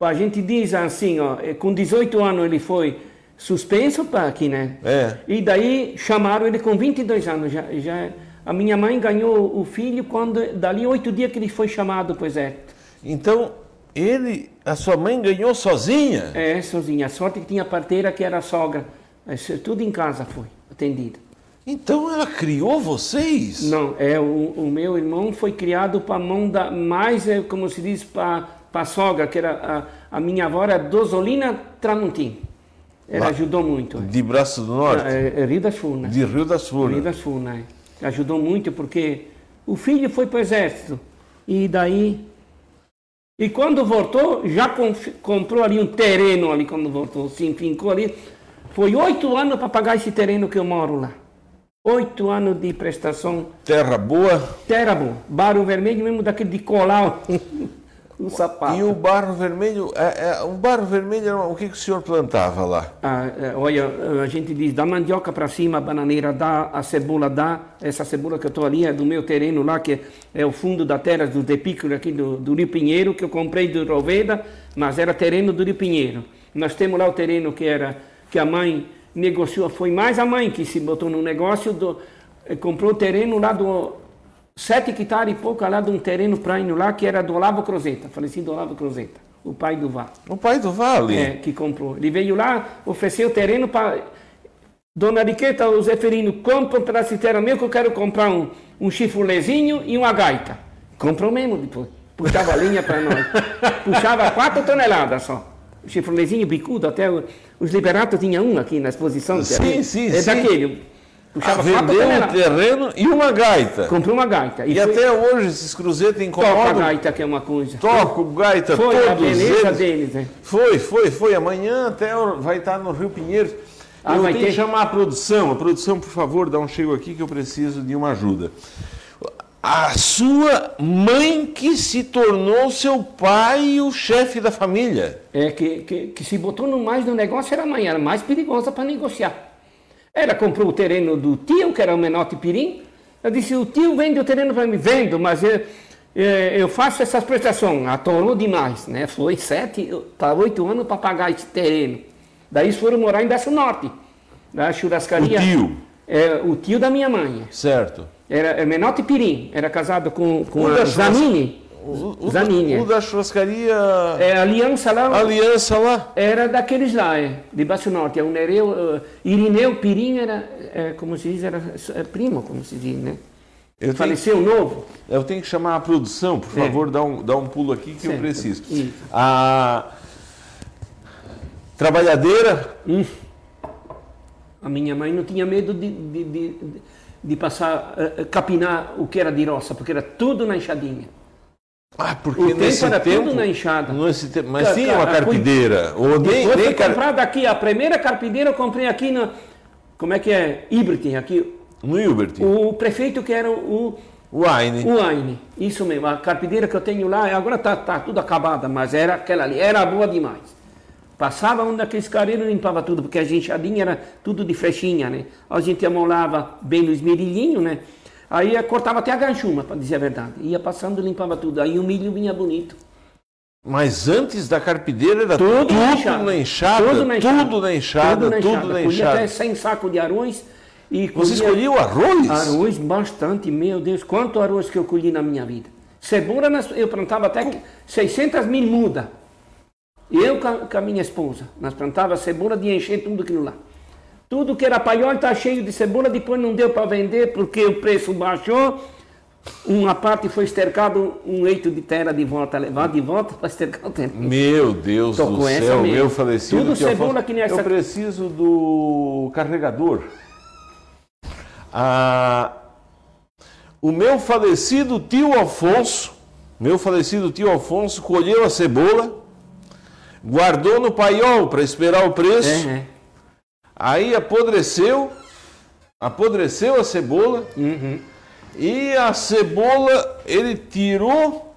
A gente diz assim, ó, eh, com 18 anos ele foi suspenso para aqui, né? É. E daí chamaram ele com 22 anos já, já a minha mãe ganhou o filho quando dali oito dias que ele foi chamado para o exército. Então, ele, a sua mãe ganhou sozinha? É, sozinha. A sorte que tinha parteira que era a sogra. Mas tudo em casa foi atendido. Então ela criou vocês? Não, é o, o meu irmão foi criado para mão da mais é, como se diz para a sogra que era a, a minha avó era Dosolina Tramontim. Ela Lá. ajudou muito. De Braço do Norte? É, é Rio das Furnas. De Rio das Rio Furnas? das Furnas. é. Ajudou muito porque o filho foi para o exército e daí e quando voltou já comprou ali um terreno ali quando voltou, se enfincou ali. Foi oito anos para pagar esse terreno que eu moro lá. Oito anos de prestação Terra boa. Terra bom. Barro vermelho mesmo daquele de colar o sapato. E o barro vermelho, é, é, o barro vermelho, o que, que o senhor plantava lá? Ah, é, olha, a gente diz da mandioca para cima, a bananeira dá, a cebola dá. Essa cebola que eu estou ali é do meu terreno lá, que é o fundo da terra do Depícoro aqui do, do Rio Pinheiro, que eu comprei do Roveda, mas era terreno do Rio Pinheiro. Nós temos lá o terreno que era que a mãe negociou, foi mais a mãe que se botou no negócio, do, eh, comprou o terreno lá do sete hectares e pouco lá de um terreno praino lá que era do Olavo Crozeta, falecido Olavo Crozeta, o pai do Vá. O pai do Vale. É, que comprou. Ele veio lá, ofereceu o terreno para. Dona Ariqueta, o Zeferino, compra um pedaço de terra meu que eu quero comprar um, um chifrulezinho e uma gaita. Comprou mesmo depois. Puxava a linha para nós. [LAUGHS] Puxava quatro toneladas só. O chifrulezinho bicudo, até o- os liberatos tinha um aqui na exposição. Sim, sim, É sim. daquele. Puxava vendeu um terreno e uma gaita. Comprou uma gaita. E, foi- até hoje esses cruzeiros toca a incomodam. gaita, que é uma coisa. Toco, gaita, Foi a todos beleza eles. deles, né? Foi, foi, foi. Amanhã até vai estar no Rio Pinheiros. Ah, eu tenho ter? que chamar a produção. A produção, por favor, dá um chego aqui que eu preciso de uma ajuda. A sua mãe que se tornou seu pai e o chefe da família. É que, que, que se botou no mais no negócio era a mãe, era mais perigosa para negociar. Ela comprou o terreno do tio, que era o Menote Pirim, Eu disse, o tio vende o terreno para mim. Vendo, mas eu, eu faço essas prestações. Atorou demais, né? Foi sete para oito anos para pagar esse terreno. Daí eles foram morar em Beça Norte, na churrascaria. O tio? É, o tio da minha mãe. Certo. Era é Menotti Pirim, era casado com, com O a Zanini. O, o, Zanini. da, o da churrascaria É, a aliança lá Aliança lá. era daqueles lá, é, de Baixo Norte. É o Nereu, uh, Irineu Pirim era, é, como se diz, era é, primo, como se diz, né? Eu tenho, Faleceu novo. eu tenho que chamar a produção, por É. favor, dá um, dá um pulo aqui que eu preciso. Isso. A trabalhadeira, A minha mãe não tinha medo de, de, de, de passar, eh, eh, capinar o que era de roça, porque era tudo na enxadinha. Ah, porque O tempo nesse era tempo, tudo na enxada. nesse tempo- mas tinha uma carpideira, ou nem, nem car- a primeira carpideira eu comprei aqui na, como é que é, Ibrity, aqui. no Hilbert, O prefeito que era o, Wine. o Aine, isso mesmo, a carpideira que eu tenho lá, agora tá, tá tudo acabada, mas era aquela ali, era boa demais. Passava um daqueles careiros e limpava tudo, porque a enxadinha era tudo de flechinha, né? A gente amolava bem no esmerilhinho, né? Aí eh, cortava até a ganchuma, para dizer a verdade. Ia passando e limpava tudo. Aí o milho vinha bonito. Mas antes da carpideira era Tudo, tudo, na enxada. na enxada, Tudo na enxada. tudo na enxada, Tudo na tudo enxada. na Colhia enxada. até 100 sacos de arroz. E Você o arroz? Arroz bastante, meu Deus, quanto arroz que eu colhi na minha vida. Cebola, eu plantava até 600 mil mudas. Eu com a, com a minha esposa, nós plantava cebola de encher tudo aquilo lá. Tudo que era paiol está cheio de cebola, depois não deu para vender porque o preço baixou. Uma parte foi estercado, um leito de terra de volta, levado de volta para estercar o tempo. Meu Deus Tô do céu, mesmo. meu falecido. Tudo tio cebola Afonso. que nem essa- Eu preciso do carregador. Ah, o meu falecido tio Alfonso, meu falecido tio Alfonso, colheu a cebola, guardou no paiol para esperar o preço, É, é. Aí apodreceu, apodreceu a cebola, Uhum. e a cebola ele tirou,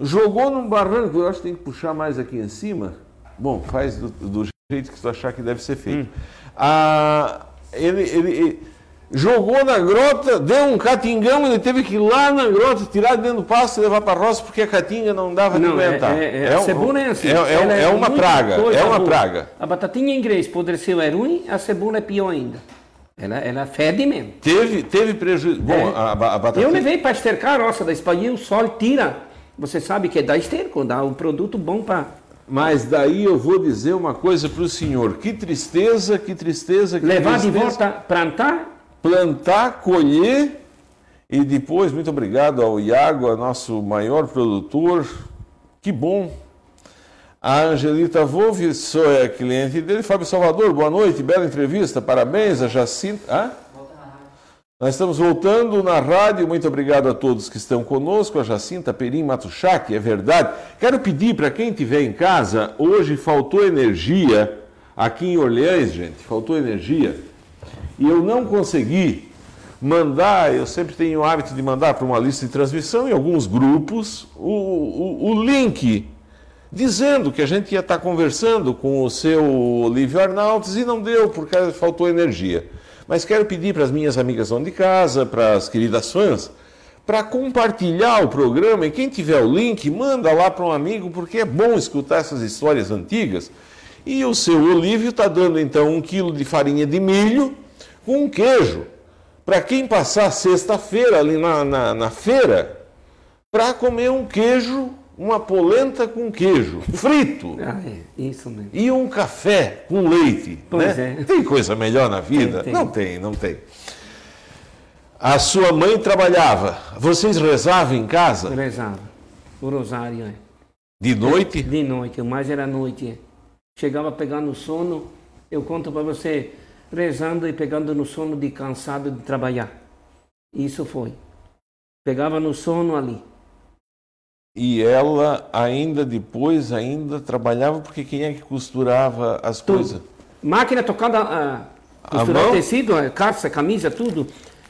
jogou num barranco. Eu acho que tem que puxar mais aqui em cima. Bom, faz do, do jeito que tu achar que deve ser feito. Ah, ele, ele- ele jogou na grota, deu um catingão, ele teve que ir lá na grota, tirar de dentro do pasto e levar para a roça, porque a catinga não dava de Não, é, aguentar. é, é, a um- cebola é assim. É, é- ela é uma praga, é uma boa. praga. A batatinha inglês apodreceu é ruim, a cebola é pior ainda. Ela, ela fede mesmo. Teve, teve prejuízo. Bom, É. a, a, a batata. Eu levei para estercar a roça da Espanha, o sol tira. Você sabe que dá esterco, dá um produto bom para Mas daí eu vou dizer uma coisa para o senhor. Que tristeza, que tristeza, que levar de tristeza. volta, plantar. Plantar, colher e depois, muito obrigado ao Iago, nosso maior produtor. Que bom. A Angelita Wolff, sou é cliente dele. Fábio Salvador, boa noite, bela entrevista, parabéns. A Jacinta. Hã? Nós estamos voltando na rádio. Muito obrigado a todos que estão conosco. A Jacinta Perim Matuchak, é verdade. Quero pedir para quem estiver em casa, hoje faltou energia aqui em Orleans, gente, faltou energia. E eu não consegui mandar, eu sempre tenho o hábito de mandar para uma lista de transmissão em alguns grupos o, o, o link dizendo que a gente ia estar conversando com o seu Olívio Arnaldes e não deu porque faltou energia. Mas quero pedir para as minhas amigas de casa, para as queridas fãs, para compartilhar o programa e quem tiver o link, manda lá para um amigo, porque é bom escutar essas histórias antigas. E o seu Olívio está dando então um quilo de farinha de milho com um queijo. Para quem passar sexta-feira ali na, na, na feira, para comer um queijo, uma polenta com queijo, frito. Ah, é, isso mesmo. E um café com leite. Pois né? é. Tem coisa melhor na vida? Tem, tem. Não tem, não tem. A sua mãe trabalhava. Vocês rezavam em casa Rezava. O rosário, é. de noite? De noite, mais era noite. é. Chegava a pegar no sono, eu conto para você, rezando e pegando no sono de cansado de trabalhar. Isso foi. Pegava no sono ali. E ela ainda depois ainda trabalhava porque quem é que costurava as Tudo. coisas? Máquina tocada, ah, A costurar tecido, ah, calça, camisa, tudo.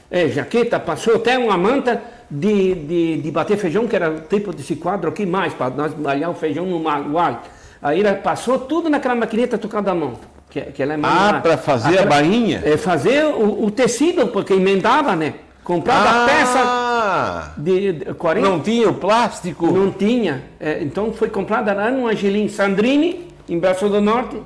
É, jaqueta, passou até uma manta de, de, de bater feijão, que era tipo desse quadro aqui, mais, para nós malhar o feijão no maguai. Aí ela passou tudo naquela maquineta tocada à mão. Que, que ela é Ah, para fazer a aquela- bainha? É, fazer o, o tecido, porque emendava, né? Comprada Ah! a peça de, de 40. Não tinha o plástico? Não tinha. É, então foi comprada lá no Angelim Sandrini, em Braço do Norte.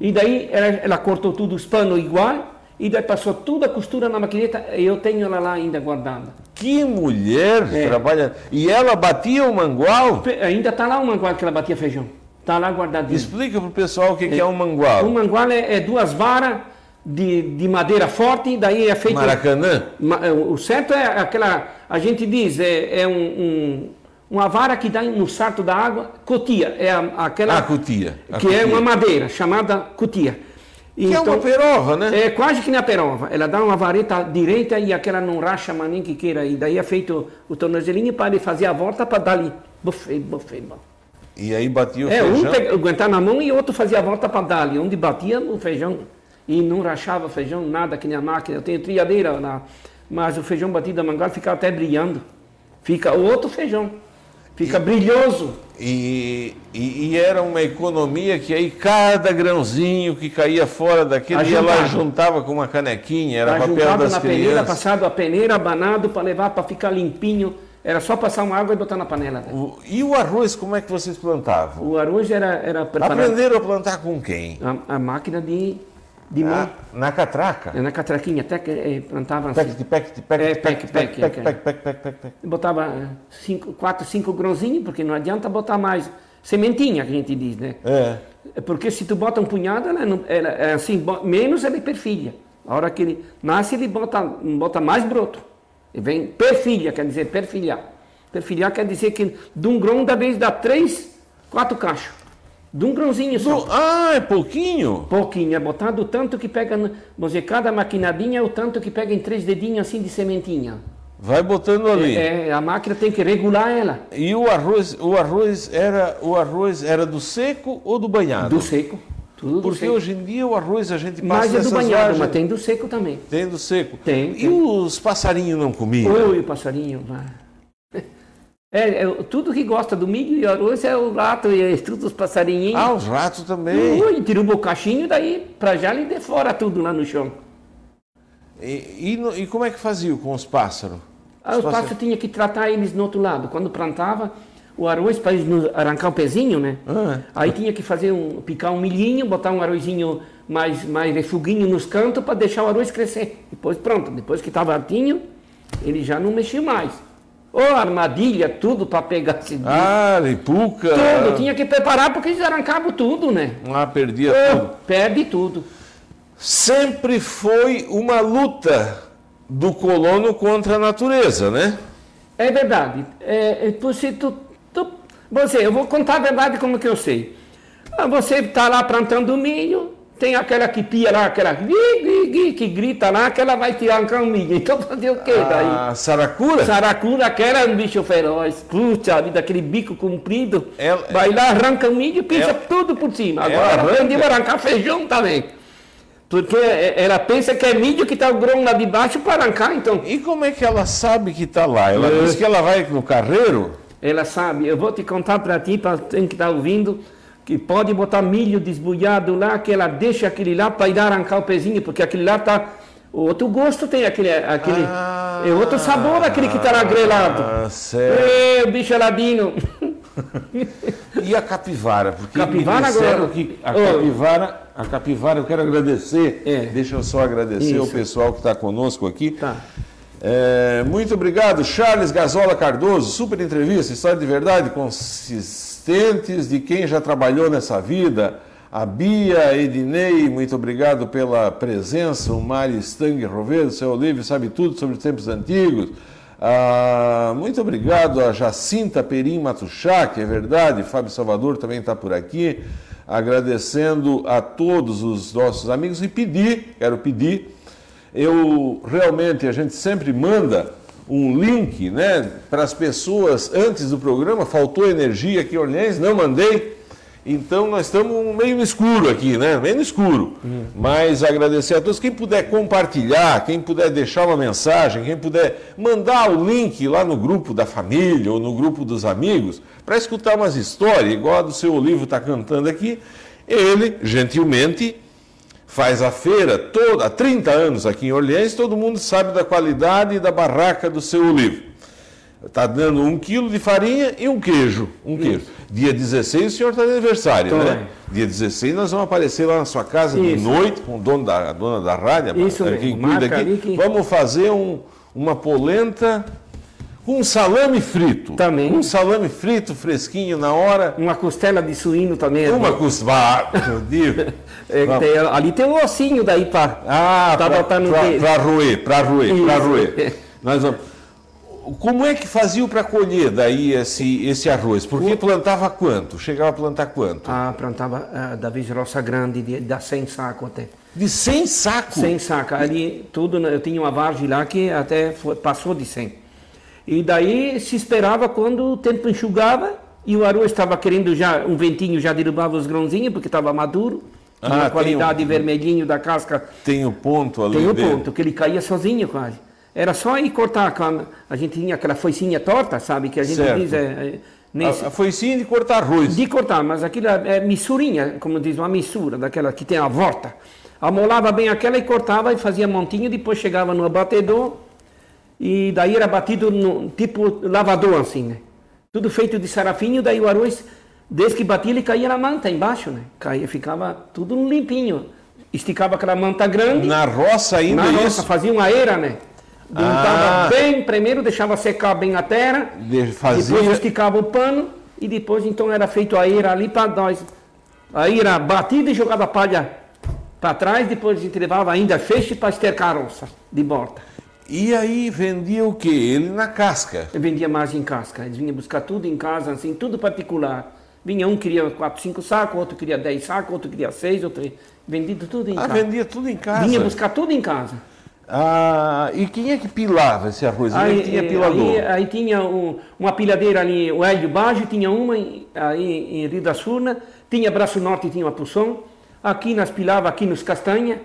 E daí ela, ela cortou tudo os panos igual. E daí passou toda a costura na maquineta. E eu tenho ela lá ainda guardada. Que mulher É. trabalha. E ela batia o mangual? Ainda está lá o mangual que ela batia feijão. Está lá guardadinho. Explica pro pessoal o que, que é um mangual. O mangual é, é duas varas de, de madeira forte, daí é feito. Maracanã? Ma- é, O certo é aquela, a gente diz, é, é um, um- uma vara que dá no sarto da água, cotia, é a- aquela Ah, cutia. A que é uma madeira chamada cutia. Que é uma perova, né? é quase que nem a perova. Ela dá uma vareta direita e aquela não racha mais nem que queira. E daí é feito o tornozelinho para ele fazer a volta para dar ali. Buffet, buffet, buffet. E aí batia o É, feijão. um pega, aguentar na mão e outro fazia a volta para dar ali. Onde batia o feijão e não rachava feijão, nada que nem a máquina. Eu tenho triadeira lá, mas o feijão batido a mangal fica até brilhando. Fica outro feijão. Fica brilhoso. E, e- e era uma economia que aí cada grãozinho que caía fora daquele, Ajuntava. ela juntava com uma canequinha, era papel Ajuntado das na peneira, crianças. passado a peneira, abanado para levar para ficar limpinho. Era só passar uma água e botar na panela. né? E o arroz, como é que vocês plantavam? O arroz era, era preparado. Aprenderam a plantar com quem? A, a máquina de, de mão. Ah, na catraca? Na catraquinha, até que eh, plantava assim. Pec, pec, pec, É, pec, pec, pec, pec, pec, é. pec, pec, pec, pec, pec. Botava eh, cinco, quatro, cinco grãozinhos, porque não adianta botar mais. Sementinha, que a gente diz, né? É. É Porque se tu bota um punhado, ela, não, ela é assim, menos ele perfilha. A hora que ele nasce, ele bota, bota mais broto. Vem perfilha, quer dizer perfilhar. Perfilhar quer dizer que de um grão da vez dá três, quatro cachos. De um grãozinho só. Do- Ah, é pouquinho? Pouquinho, é botado o tanto que pega, vamos dizer, cada maquinadinha é o tanto que pega em três dedinhos assim de sementinha. Vai botando ali. É, a máquina tem que regular ela. E o arroz, o arroz era o arroz era do seco ou do banhado? Do seco. Tudo do Porque hoje em dia o arroz a gente passa Mas é do banhado, mas tem do seco também. Tem do seco. Tem, E tem. os passarinhos não comiam? Oi, o passarinho. [LAUGHS] É, é, tudo que gosta do milho e arroz é o rato e é tudo os passarinhos. Ah, os ratos também. Ui, tira o bocachinho, daí pra já ele defora tudo lá no chão. E, e e como é que fazia com os pássaros? Aí os pássaros tinha que tratar eles no outro lado. Quando plantava o arroz para arrancar o pezinho, né? Ah. Aí tinha que fazer um, picar um milhinho, botar um arrozinho mais, mais refuguinho nos cantos para deixar o arroz crescer. Depois pronto, depois que estava altinho, ele já não mexia mais. Ô, armadilha, tudo para pegar esse Ah, lipuca. Tudo, tinha que preparar porque eles arrancavam tudo, né? Ah, perdia Ô, tudo. perde tudo. Sempre foi uma luta do colono contra a natureza, né? É verdade. É, é, você, tu, tu- você, eu vou contar a verdade como que eu sei. Ah, Você está lá plantando milho, tem aquela que pia lá, aquela que grita lá, que ela vai te arrancar o milho. [LAUGHS] Então fazer o quê daí? A saracura? Saracura, aquela é um bicho feroz. Puxa vida, aquele bico comprido. Ela- vai lá, arranca o milho e pisa Ela- tudo por cima. Agora ela arranca? aprendeu a arrancar feijão também. Porque é, ela pensa que é milho que está o grão lá de baixo para arrancar, então. E como é que ela sabe que está lá? Ela É. diz que ela vai no carreiro? Ela sabe, eu vou te contar para ti, para quem que está ouvindo, que pode botar milho desbulhado lá, que ela deixa aquele lá para ir arrancar o pezinho, porque aquele lá tá. Outro gosto tem aquele. aquele Ah. é outro sabor aquele que está lá grelado. Ah, certo. Ê, bicho ladino. [LAUGHS] E a capivara? Porque Capivara agora. que a Ô. capivara, a capivara, eu quero agradecer. É. Deixa eu só agradecer ao Isso. pessoal que está conosco aqui. Tá. É, muito obrigado, Charles Gazola Cardoso. Super entrevista, história de verdade, consistentes de quem já trabalhou nessa vida. A Bia, Ednei, muito obrigado pela presença. O Mari Stang Rovedo, seu Olívio sabe tudo sobre os tempos antigos. Ah, muito obrigado a Jacinta Perim Matuchá, que é verdade. Fábio Salvador também está por aqui. Agradecendo a todos os nossos amigos e pedir, quero pedir eu realmente a gente sempre manda um link, né, para as pessoas antes do programa. Faltou energia aqui em Orleans, não mandei. Então nós estamos meio no escuro aqui, né? Meio no escuro. Mas agradecer a todos. Quem puder compartilhar, quem puder deixar uma mensagem, quem puder mandar o link lá no grupo da família ou no grupo dos amigos, para escutar umas histórias, igual a do seu Olivo está cantando aqui, ele, gentilmente, faz a feira toda, há 30 anos aqui em Orleans, todo mundo sabe da qualidade da barraca do seu olivo. Está dando um quilo de farinha e um queijo. Um queijo. Dia 16 o senhor está de aniversário, Tô, né? Dia 16 nós vamos aparecer lá na sua casa de Isso. noite com o dono da, a dona da rádio, Isso quem cuida aqui. que- Vamos fazer um- uma polenta com um salame frito. Também. Um salame frito, fresquinho na hora. Uma costela de suíno também. é Uma bom. costela. meu Deus. [LAUGHS] É, tem- ali tem um ossinho daí para. Ah, Tá botando para roer, para roer, para roer. [LAUGHS] Nós vamos. Como é que fazia para colher daí esse, esse arroz? Porque plantava quanto? Chegava a plantar quanto? Ah, plantava ah, da vez roça grande, de, dá 100 sacos até. De 100 sacos? 100 sacos. Ali, tudo, né, eu tinha uma vargem lá que até foi- passou de 100. E daí se esperava quando o tempo enxugava e o arroz estava querendo já, um ventinho já derrubava os grãozinhos porque estava maduro. Ah, a qualidade um- vermelhinho da casca Tem o ponto ali Tem o dele. ponto, que ele caía sozinho quase. Era só ir cortar a gente tinha aquela foicinha torta, sabe? Que a gente Certo. diz, é, é, nesse- A, a foicinha de cortar arroz. de cortar, mas aquilo é, é missurinha, como diz, uma missura, daquela que tem a volta. Amolava bem aquela e cortava e fazia montinho, depois chegava no abatedor e daí era batido no tipo lavador assim, né? Tudo feito de sarafinho, daí o arroz, desde que batia ele caía na manta embaixo, né? Caía, ficava tudo limpinho. Esticava aquela manta grande. Na roça ainda Na isso? roça, fazia uma era, né? Untava Ah. bem, primeiro deixava secar bem a terra, De- fazia- depois esticava o pano e depois então era feito a era ali para nós. A era batida e jogava palha para trás, depois a gente levava ainda feixe para estercar a roça de borda. E aí vendia o quê? Ele na casca. Eu vendia mais em casca, eles vinham buscar tudo em casa, assim, tudo particular. Vinha um queria 4, 5 sacos, outro queria 10 sacos, outro queria 6, outro vendido tudo em Ah, casa. vendia tudo em casa. Vinha buscar tudo em casa. Ah, e quem é que pilava esse arroz? Aí, tinha eh, pilador. aí, aí tinha um- uma pilhadeira ali, o Hélio Baggio tinha uma em- aí em Rio das Furnas, tinha Braço Norte, tinha uma porção, aqui nós pilava aqui nos Castanha.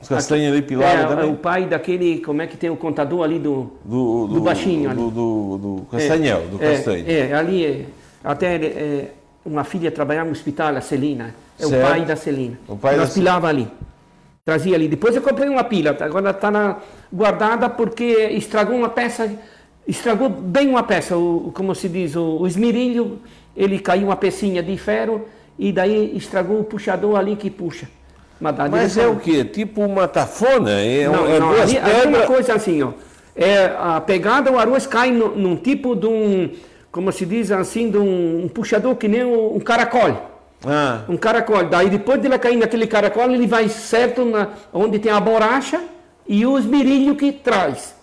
Os castanhas ali pilavam é, o pai daquele, como é que tem o contador ali do... Do, do baixinho ali. Do, do, do Castanhel, do é, Castanho. É, ali, é, até é, uma filha trabalhava no hospital, a Celina, é o Certo. pai da Celina. O pai nós da- pilava ali, trazia ali. Depois eu comprei uma pilha, tá? agora está guardada porque estragou uma peça, estragou bem uma peça, o, como se diz, o, o esmirilho, ele caiu uma pecinha de ferro e daí estragou o puxador ali que puxa. Mas, direção. é o quê? Tipo uma tafona? É, Não, é não, duas ali, é uma pedras. coisa assim, ó. É, a pegada, o arroz cai no- num tipo de um, como se diz assim, de um, um puxador que nem um, um caracol. Ah, Um caracol. Daí depois de ele cair naquele caracol, ele vai certo na, onde tem a borracha e o esmerilho que traz.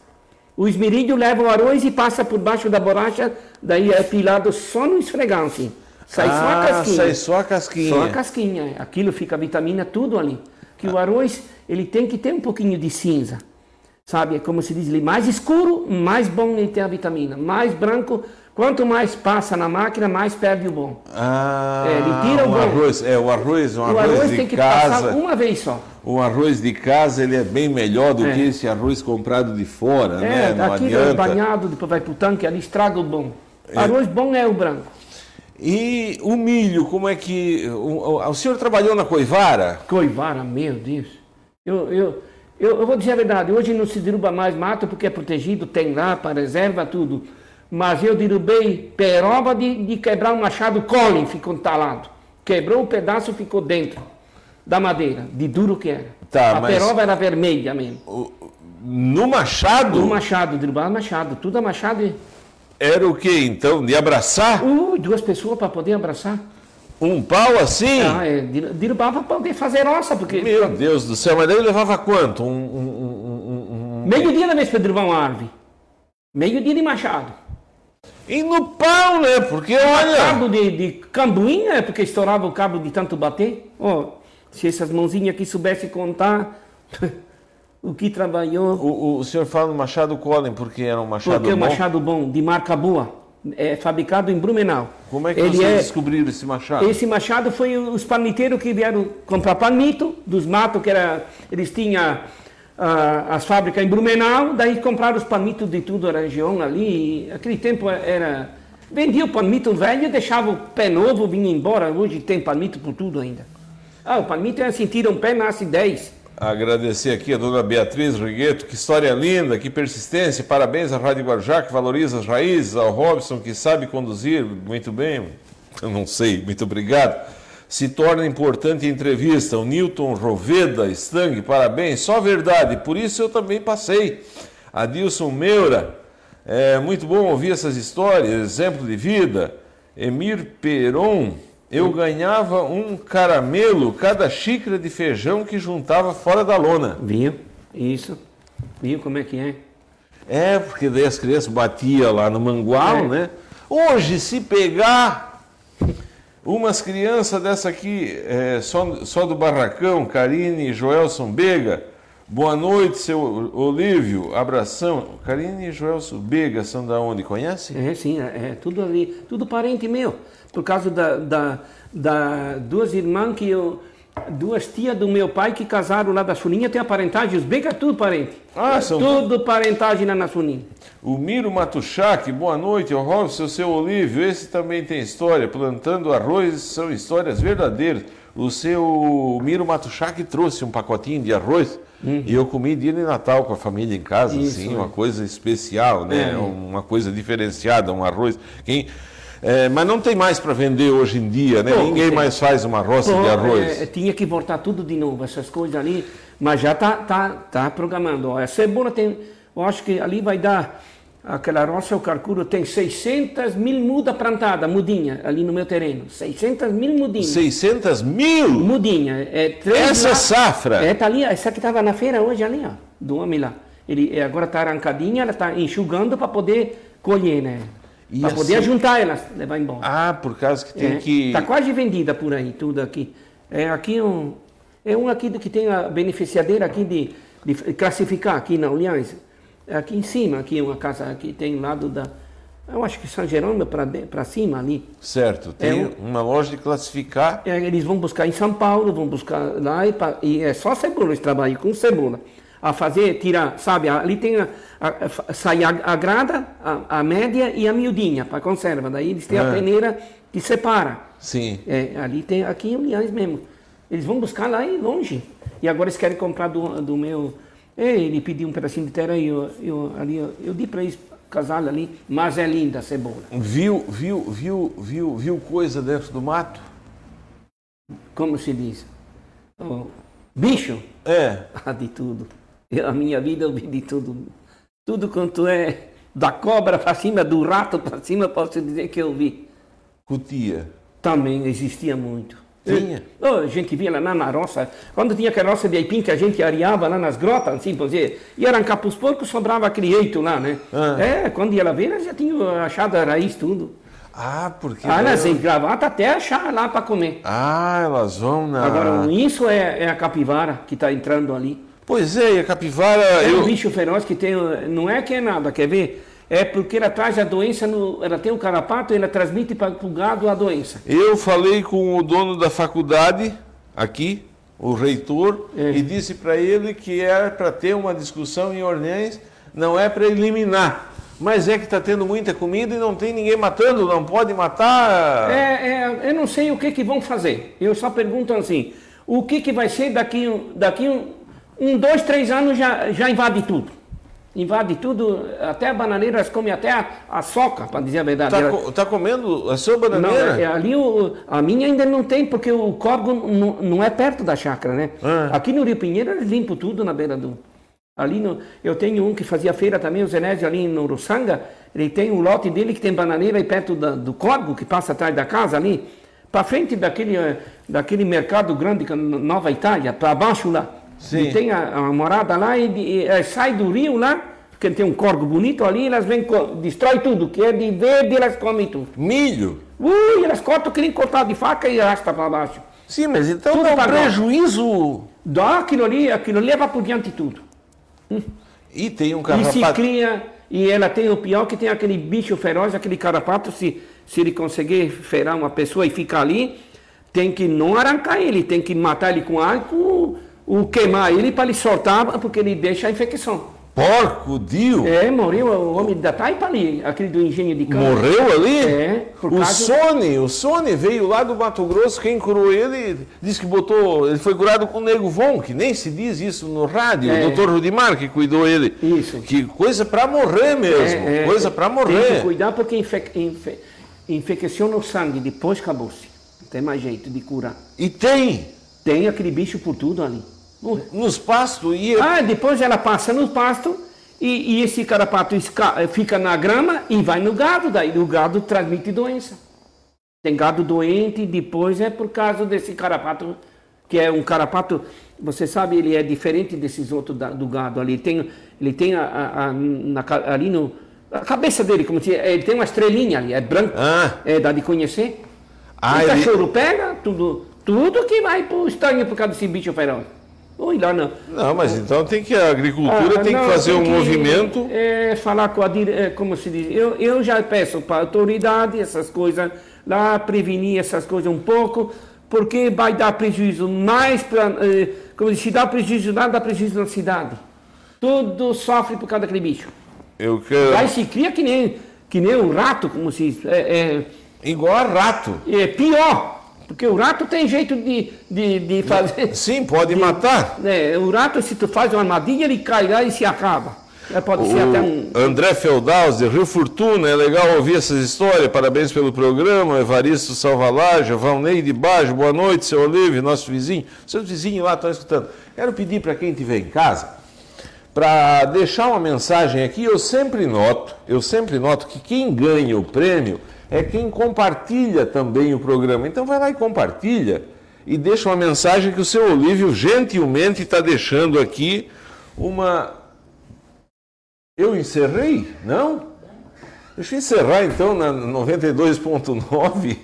O esmerilho leva o arroz e passa por baixo da borracha, daí é pilado só no esfregão, assim. Sai só a ah, casquinha. sai só a casquinha. Só a casquinha. é. Aquilo fica a vitamina tudo ali. Que o arroz, ele tem que ter um pouquinho de cinza. Sabe? É como se diz ali, mais escuro, mais bom ele tem a vitamina. Mais branco, quanto mais passa na máquina, mais perde o bom. Ah, É, ele tira o um bom. arroz, é o arroz, um o arroz, arroz de tem que casa. passar uma vez só. O arroz de casa ele é bem melhor do É. que esse arroz comprado de fora, né? É, Não aquilo é adianta. banhado, depois vai pro tanque, ali estraga o bom. Arroz bom é o branco. E o milho, como é que o, o- o senhor trabalhou na Coivara? Coivara, meu Deus. Eu, eu, eu, eu vou dizer a verdade, hoje não se derruba mais mato porque é protegido, tem lá para reserva, tudo. Mas eu derrubei peroba de, de quebrar um machado Colin, ficou entalado. Quebrou o pedaço, ficou dentro da madeira, de duro que era. Tá, a mas- peroba era vermelha mesmo. No Machado? O machado, derrubar machado, tudo a machado. e- Era o que então? De abraçar? Uh, duas pessoas para poder abraçar. Um pau assim? Ah, é, der- derrubava para poder fazer roça, porque Meu Deus do céu, mas daí levava quanto? Um, um- um- meio dia na vez para derrubar uma árvore. Meio dia de machado. E no pau, né? Porque olha. Cabo de, de cambuinha, é porque estourava o cabo de tanto bater. Ó, se essas mãozinhas aqui soubessem contar [LAUGHS] o que trabalhou. O, o senhor fala no Machado Colin porque era um machado Porque é um bom? machado bom, de marca boa. É fabricado em Blumenau. Como é que Ele vocês é, descobriram esse machado? Esse machado foi os palmiteiros que vieram comprar palmito dos matos, que era, eles tinham ah, as fábricas em Blumenau, daí compraram os palmitos de tudo a região ali. Aquele tempo era. Vendia o palmito velho, deixava o pé novo, vinha embora. Hoje tem palmito por tudo ainda. Ah, o palmito é assim, tira um pé, nasce dez. Agradecer aqui a dona Beatriz Rigueto, que história linda, que persistência. Parabéns à Rádio Guarujá, que valoriza as raízes, ao Robson, que sabe conduzir muito bem. Eu não sei, muito obrigado. Se torna importante a entrevista. O Newton Roveda, Stang, parabéns. Só verdade, por isso eu também passei. Adilson Meura, é muito bom ouvir essas histórias, exemplo de vida. Emir Peron, eu ganhava um caramelo cada xícara de feijão que juntava fora da lona. Viu? Isso. Viu como é que é? É, porque daí as crianças batiam lá no mangual, é. né? Hoje, se pegar umas crianças dessa aqui, é, só, só do Barracão, Karine e Joelson Bega, boa noite, seu Olívio, abração. Karine e Joelson Bega são da onde? Conhece? É, sim, é, é tudo ali, tudo parente meu por causa da, da, da duas irmãs que eu duas tias do meu pai que casaram lá da Suninha, tem a parentagem, os Beca, tudo parente. Ah, são tudo parentagem lá na Suninha. O Miro Matuchak, boa noite, o Robson, seu Olívio, esse também tem história, plantando arroz, são histórias verdadeiras. O seu Miro Matuchak trouxe um pacotinho de arroz uhum. e eu comi dia de Natal com a família em casa, Isso, assim, é. uma coisa especial, né? É. Uma coisa diferenciada, um arroz. Quem é, mas não tem mais para vender hoje em dia, né? Ninguém mais faz uma roça de arroz. É, tinha que voltar tudo de novo, essas coisas ali, mas já tá, tá, tá programando. Ó, a cebola tem, eu acho que ali vai dar, aquela roça, o carcuro tem 600 mil muda plantada, mudinha, ali no meu terreno. 600 mil mudinhas. 600 mil? Mudinha. É, Essa lá, safra? É, tá ali, essa que estava na feira hoje ali, ó, do homem lá. Ele agora está arrancadinha, ela está enxugando para poder colher, né? Para assim... poder juntar elas, levar embora. Ah, por causa que tem é, que. Está quase vendida por aí, tudo aqui. É aqui um. É um aqui que tem a beneficiadeira aqui de, de classificar aqui na Aliança. É aqui em cima, aqui uma casa que tem lado da. Eu acho que São Jerônimo para cima ali. Certo, tem é um, uma loja de classificar. É, eles vão buscar em São Paulo, vão buscar lá e, e é só cebola, eles trabalham com cebola a fazer, tirar, sabe, ali tem a, a, sai a, a grada, a, a, média e a miudinha para conserva. Daí eles têm a é. peneira que separa. Sim. É, ali tem, aqui em Uniães mesmo. Eles vão buscar lá e longe. E agora eles querem comprar do, do meu. Ele pediu um pedacinho de terra e eu, eu, ali, eu, eu dei para eles casal ali, mas é linda a cebola. Viu, viu, viu, viu, viu coisa dentro do mato? Como se diz? Oh, bicho? É. [LAUGHS] Ah, de tudo. A minha vida eu vi de tudo. Tudo quanto é da cobra para cima, do rato para cima, posso dizer que eu vi. Cutia? Também existia muito. Tinha? Oh, a gente via lá na roça, quando tinha aquela roça de aipim que a gente areava lá nas grotas, assim, por dizer, e arrancar para os porcos, sobrava aquele eito lá, né? Ah. É, quando ia lá ver, elas já tinham achado a raiz, tudo. Ah, porque. Ah, elas em gravata até achar lá para comer. Ah, elas vão na. Agora, isso é, é a capivara que está entrando ali. Pois é, e a capivara. É eu... um bicho feroz que tem. Não é que é nada, quer ver? É porque ela traz a doença, no, ela tem o um carapato e ela transmite para o gado a doença. Eu falei com o dono da faculdade aqui, o reitor, é. e disse para ele que era para ter uma discussão em Ornães, não é para eliminar. Mas é que está tendo muita comida e não tem ninguém matando, não pode matar. É, é, eu não sei o que, que vão fazer. Eu só pergunto assim: o que, que vai ser daqui, daqui um, dois, três anos já, já invade tudo. Invade tudo, até a bananeira, elas comem até a, a soca, para dizer a verdade. Está tá comendo a sua bananeira? Não, é, ali o, a minha ainda não tem, porque o córrego não, não é perto da chácara, né? Ah. Aqui no Rio Pinheiro eles limpam tudo na beira do... Ali no, eu tenho um que fazia feira também, o Zenésio ali no Uruçanga, ele tem um lote dele que tem bananeira aí perto da, do córrego, que passa atrás da casa ali, para frente daquele, eh, daquele mercado grande, é Nova Itália, para baixo lá. Sim. E tem a, a morada lá e, e, e, sai do rio lá, porque tem um corgo bonito ali, elas vêm, destrói tudo, que é de verde, elas comem tudo. Milho? Ui, elas cortam, querem cortar de faca e arrasta para baixo. Sim, mas então tudo dá um prejuízo. Dá aquilo ali, aquilo leva por diante tudo. Hum. E tem um carrapato. E se cria, e ela tem o pior que tem aquele bicho feroz, aquele carrapato, se, se ele conseguir ferar uma pessoa e ficar ali, tem que não arrancar ele, tem que matar ele com arco o queimar ele para ele soltar, porque ele deixa a infecção. Porco, Dio. É, morreu o homem da taipa ali, aquele do engenho de cana. Morreu ali? É, O causa- Sony, o Sony veio lá do Mato Grosso, quem curou ele, disse que botou, ele foi curado com o Nego Von, que nem se diz isso no rádio, É. o doutor Rudimar que cuidou ele. Isso. Que coisa pra morrer mesmo, É, é, coisa pra Tem que morrer. cuidar porque infe, infe, infecciona o sangue, depois acabou-se. Não tem mais jeito de curar. E tem, Tem aquele bicho por tudo ali. Nos pastos, e Ah, depois ela passa no pasto e, e esse carapato esca- fica na grama e vai no gado, daí o gado transmite doença. Tem gado doente, depois é por causa desse carapato, que é um carapato, você sabe, ele é diferente desses outros da- do gado ali. Tem, ele tem a, a- a- na ali no. A cabeça dele, como se, ele tem uma estrelinha ali, é branco. Ah. É, dá de conhecer. Ah, o ele- cachorro pega tudo, tudo que vai pro estanho por causa desse bicho feroz. Oi, lá não. Não, mas então tem que, a agricultura Ah, tem não, que fazer tem um que, movimento. é, falar com a é, como se diz, eu, eu já peço para a autoridade essas coisas lá, prevenir essas coisas um pouco, porque vai dar prejuízo mais para. como diz, se dá prejuízo lá, dá prejuízo na cidade. Tudo sofre por causa daquele bicho. Eu quero. Aí se cria que nem, que nem um rato, como se diz. É, Igual a rato. é, é pior, porque o rato tem jeito de, de, de fazer. Sim, pode matar. É, o rato, se tu faz uma armadilha, ele cai lá e se acaba. É, pode ser até um. O André Feldaus, de Rio Fortuna, é legal ouvir essas histórias. Parabéns pelo programa. Evaristo Salvalage, Valnei de Baixo, boa noite, seu Olívio, nosso vizinho. Seus vizinhos lá estão escutando. Quero pedir para quem estiver em casa, para deixar uma mensagem aqui. Eu sempre noto, eu sempre noto que quem ganha o prêmio é quem compartilha também o programa. Então vai lá e compartilha e deixa uma mensagem que o seu Olívio gentilmente está deixando aqui uma eu encerrei? Não? Deixa eu encerrar então na 92.9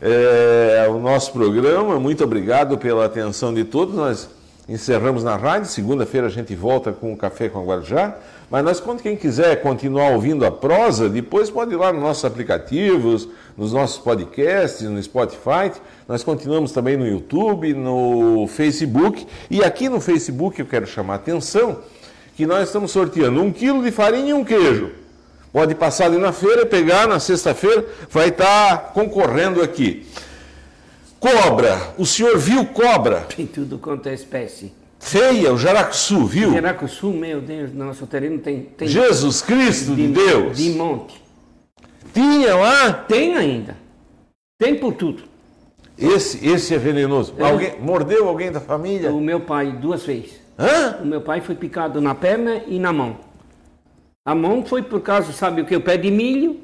é, o nosso programa. Muito obrigado pela atenção de todos. Nós encerramos na rádio. Segunda-feira a gente volta com o Café com a Guarujá. Mas nós, quando quem quiser continuar ouvindo a prosa, depois pode ir lá nos nossos aplicativos, nos nossos podcasts, no Spotify. Nós continuamos também no YouTube, no Facebook. E aqui no Facebook eu quero chamar a atenção que nós estamos sorteando um quilo de farinha e um queijo. Pode passar ali na feira, pegar na sexta-feira, vai estar concorrendo aqui. Cobra, o senhor viu cobra? [LAUGHS] Tem tudo quanto é espécie. Feia, o jaracuçu, viu? Jaracuçu, meu Deus, nosso terreno tem. tem Jesus Cristo de Deus. De monte. Tinha lá? Tem ainda. Tem por tudo. Esse, esse é venenoso. É. Alguém, mordeu alguém da família? O meu pai, duas vezes. Hã? O meu pai foi picado na perna e na mão. A mão foi por causa, sabe o que? O pé de milho.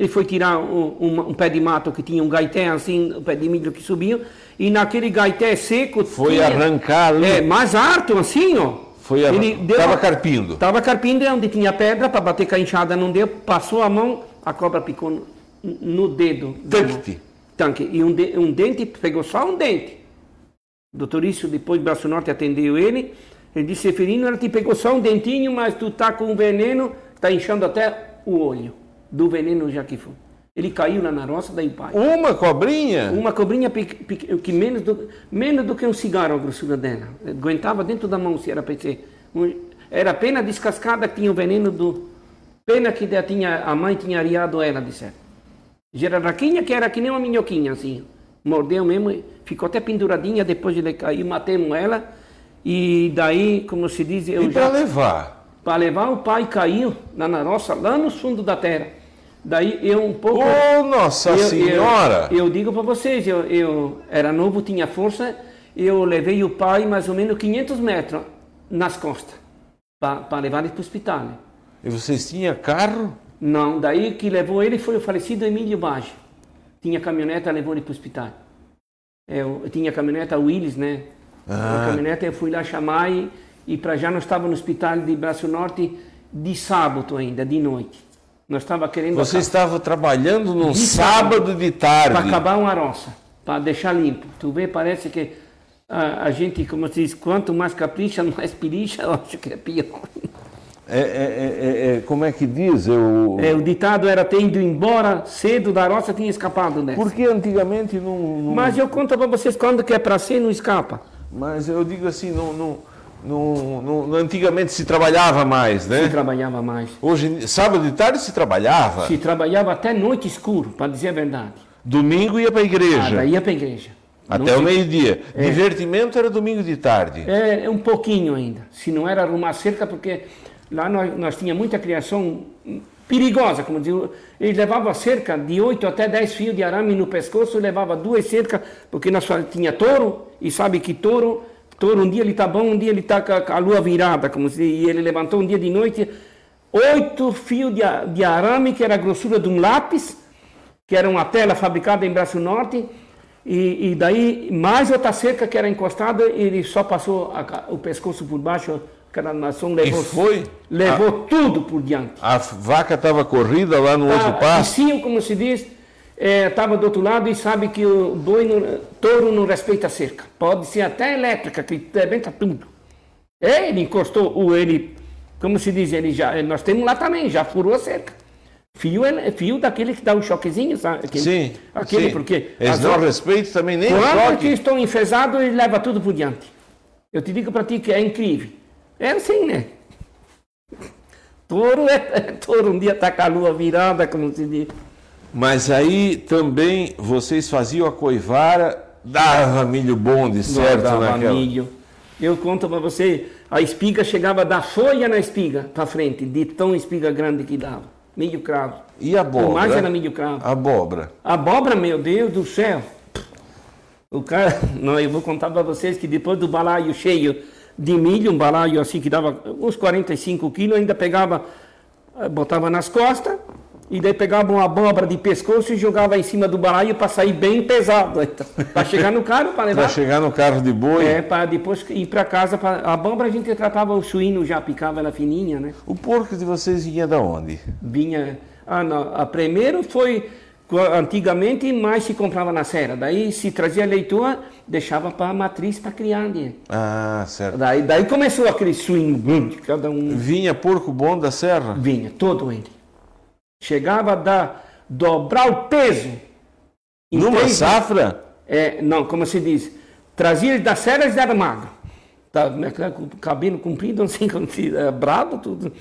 Ele foi tirar um, um- um pé de mato que tinha um gaité assim, o pé de milho que subiu. E naquele gaité seco. Foi tinha- arrancar ali. É, mais alto assim, ó. Foi arran- Ele deu Tava uma- carpindo. Tava carpindo onde tinha pedra para bater com a enxada, não deu. Passou a mão, a cobra picou no, no dedo. Tanque. Tanque. E um, de- um dente, pegou só um dente. O doutor Isso, depois do Braço Norte, atendeu ele. Ele disse, Seferino, ela te pegou só um dentinho, mas tu tá com um veneno, tá inchando até o olho. Do veneno já que foi. Ele caiu na roça, daí o pai. Uma cobrinha? Uma cobrinha que menos do, menos do que um cigarro a grossura dela. Aguentava dentro da mão se era para ser. Era pena descascada que tinha o veneno do. Pena que da- tinha, a mãe tinha ariado ela, disseram. Gerarraquinha que era que nem uma minhoquinha, assim. Mordeu mesmo, ficou até penduradinha, depois ele caiu, matemos ela. E daí, como se diz, eu E já. para levar? Para levar o pai caiu na roça, lá no fundo da terra. Daí eu um pouco. Ô, Nossa Eu- Senhora! Eu, eu digo para vocês, eu, eu era novo, tinha força, eu levei o pai mais ou menos 500 metros nas costas para levar ele para o hospital. E vocês tinham carro? Não, daí que levou ele foi o falecido Emílio Bage. Tinha caminhoneta, levou ele para o hospital. Eu, eu tinha caminhoneta Willis, né? Ah. A caminhoneta eu fui lá chamar e, e para já nós estávamos no hospital de Braço Norte de sábado ainda, de noite. Nós estava querendo Você estava trabalhando num De sábado de tarde. para acabar uma roça, para deixar limpo. Tu vê, parece que a, a gente, como se diz, quanto mais capricha, [LAUGHS] mais piricha, eu acho que é pior. É, é, é, é, como é que diz? Eu... É, o ditado era ter ido embora cedo da roça, tinha escapado dessa. Porque antigamente não, não- Mas eu conto para vocês, quando que é para ser, não escapa. Mas eu digo assim, não, não, no, no, antigamente se trabalhava mais, né? Se trabalhava mais. Hoje, sábado de tarde se trabalhava. Se trabalhava até noite escuro, para dizer a verdade. Domingo ia para a igreja. Ah, ia para a igreja. Até não o meio-dia. É. Divertimento era domingo de tarde. É, um pouquinho ainda. Se não era arrumar cerca, porque lá nós, nós tínhamos muita criação perigosa, como diz. Eles levavam cerca de 8 até 10 fios de arame no pescoço, levava duas cercas, porque nós tinha touro, e sabe que touro Touro, um dia ele está bom, um dia ele está com a lua virada, como se, e ele levantou um dia de noite, oito fios de, de arame, que era a grossura de um lápis, que era uma tela fabricada em Braço Norte, e, e daí mais outra cerca que era encostada, ele só passou a, o pescoço por baixo, cada nação levou, e foi? levou a, tudo por diante. A vaca estava corrida lá no tá, outro passo? Sim, como se diz, estava é, do outro lado e sabe que o boi, no, touro não respeita a cerca. Pode ser até elétrica, que arrebenta tudo. É, ele encostou, o ele, como se diz, ele já, nós temos lá também, já furou a cerca. Fio, fio daquele que dá um choquezinho, sabe? Aquele, sim, aquele sim. porque... Eles não respeitam também nem Quando o choque. que estão enfesados, ele leva tudo por diante. Eu te digo para ti que é incrível. É assim, né? Touro é, é [LAUGHS] touro, um dia está com a lua virada, como se diz. Mas aí também vocês faziam a coivara, dava milho bom de certo dava naquela... milho. Eu conto para você, a espiga chegava da folha na espiga para frente, de tão espiga grande que dava. Milho cravo. E a abóbora? O mais era milho cravo. Abóbora. Abóbora, meu Deus do céu. O cara, [LAUGHS] não, eu vou contar para vocês que depois do balaio cheio de milho, um balaio assim que dava uns 45 quilos, ainda pegava, eh, botava nas costas, e daí pegava uma abóbora de pescoço e jogava em cima do balaio para sair bem pesado. [LAUGHS] Então, para chegar no carro, para levar. Para chegar no carro de boi? É, para depois ir para casa. Pra... A abóbora a gente tratava o suíno, já picava ela fininha, né? O porco de vocês vinha da onde? Vinha. Ah, não. A primeiro foi. Antigamente mais se comprava na serra. Daí se trazia leitoa, deixava para a matriz para criar. Né? Ah, certo. Daí, daí começou aquele suíno grande, cada um. Vinha porco bom da serra? Vinha, todo ele. Chegava a dar, dobrar o peso. Numa três, safra? É, não, como se diz, trazia das serras e era magro. Tá, né, cabelo comprido, [LAUGHS] assim, é, bravo, tudo.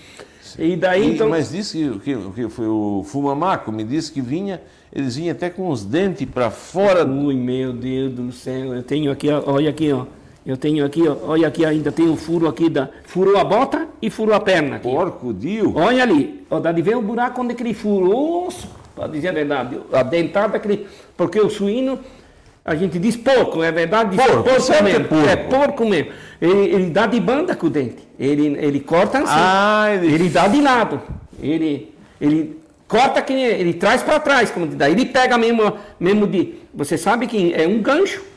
E daí, e, então... Mas disse que, que, que foi o Fumamaco, me disse que vinha, eles vinham até com os dentes para fora. Ui, meu Deus do céu, eu tenho aqui, olha aqui, ó. Eu tenho aqui, ó, olha aqui, ainda tem o furo aqui da. Furou a bota e furou a perna. Aqui. Porco, Dio. Olha ali, ó, dá de ver o buraco onde ele furou, para dizer a verdade, a dentada, aquele, porque o suíno, a gente diz porco, é verdade, diz porco, porco é mesmo. porco. É porco mesmo. Ele, ele, dá de banda com o dente. Ele, ele corta assim. Ah, ele... ele dá de lado. Ele, ele corta que ele traz para trás, como daí ele pega mesmo, mesmo de. Você sabe que é um gancho.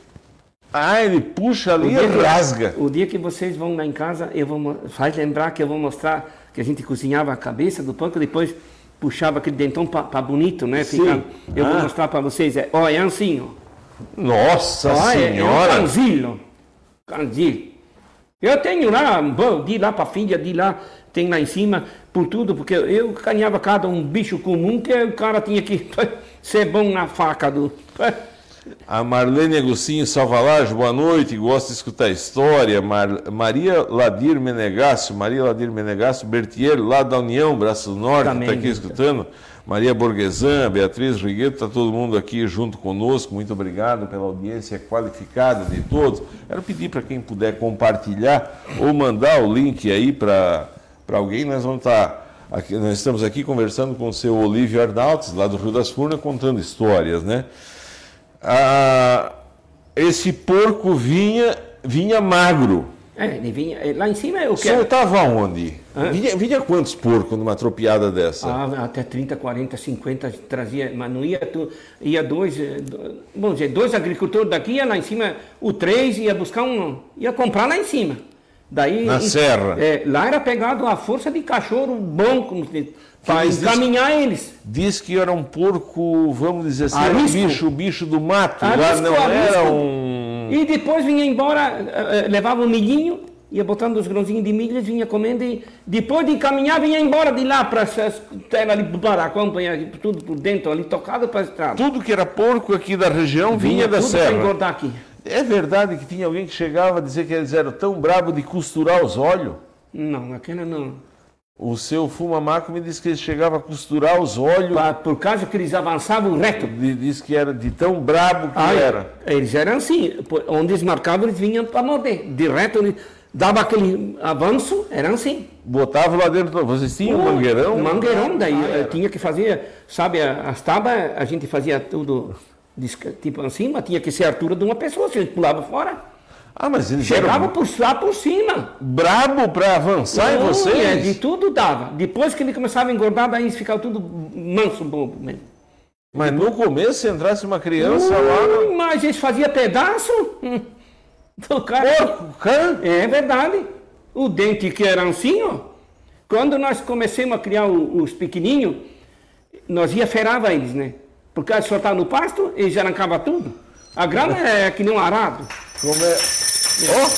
Ah, ele puxa ali e rasga. O dia que vocês vão lá em casa, eu vou faz lembrar que eu vou mostrar que a gente cozinhava a cabeça do porco, depois puxava aquele dentão para bonito, né? Ficar, eu ah. vou mostrar para vocês. É, ó, é assim, ó. Nossa ó, Senhora! É, é um canzilo. Canzilo. Eu tenho lá, de lá para filha, de lá, tem lá em cima, por tudo, porque eu caninhava cada um bicho comum que o cara tinha que [LAUGHS] ser bom na faca do. [LAUGHS] A Marlene Agostinho Salvalage, boa noite, gosta de escutar história. Mar... Maria Ladir Menegasso, Maria Ladir Menegasso Bertier, lá da União, Braço do Norte, está aqui escutando. Maria Borguesan, Beatriz Rigueto, está todo mundo aqui junto conosco. Muito obrigado pela audiência qualificada de todos. Quero pedir para quem puder compartilhar ou mandar o link aí para alguém. Nós vamos estar. Tá aqui, nós estamos aqui conversando com o seu Olívio Arnaltes, lá do Rio das Furnas, contando histórias, né? Ah, esse porco vinha, vinha magro. É, ele vinha. Lá em cima é o que. O senhor estava onde? Vinha, vinha, quantos porcos numa tropiada dessa? Ah, até 30, 40, 50 trazia, mas não ia tu, ia dois, eh, vamos dizer, dois agricultores daqui, ia lá em cima, o três ia buscar um, ia comprar lá em cima. Daí, Na serra. É, lá era pegado a força de cachorro bom, como se para encaminhar eles. Diz que era um porco, vamos dizer assim, um bicho, bicho do mato, lá não era um. E depois vinha embora, eh, eh, levava um milhinho, ia botando os grãozinhos de milho, vinha comendo e depois de encaminhar vinha embora de lá para terra ali para acompanhar tudo por dentro ali tocado para a estrada. Tudo que era porco aqui da região vinha, vinha da tudo serra. engordar aqui. É verdade que tinha alguém que chegava a dizer que eles eram tão bravos de costurar os olhos? Não, aquele não. O seu Fumamaco me disse que ele chegava a costurar os olhos. Por causa que eles avançavam reto. de- Disse que era de tão brabo que Ah, era. Eles eram assim, onde eles marcavam, eles vinham para morder. Direto, ele dava aquele avanço, eram assim. Botava lá dentro. Vocês tinham um mangueirão? Mangueirão, daí Ah, era. tinha que fazer, sabe, as tábuas, a gente fazia tudo tipo assim, mas tinha que ser a altura de uma pessoa, se a gente pulava fora. Ah, mas eles Chegava por lá por cima. brabo para avançar em Ui, vocês? é, de tudo dava. Depois que ele começava a engordar, daí eles ficavam tudo manso, bobo mesmo. Mas no começo, se entrasse uma criança lá. Ui, mas eles faziam pedaço hum, [LAUGHS] do cara. Porco, cã? É verdade. O dente que era assim, ó. Quando nós começamos a criar os pequenininhos, nós ia ferava eles, né? Por causa de soltar no pasto, eles arrancavam tudo. A grama é que nem um arado. Como é? Ó!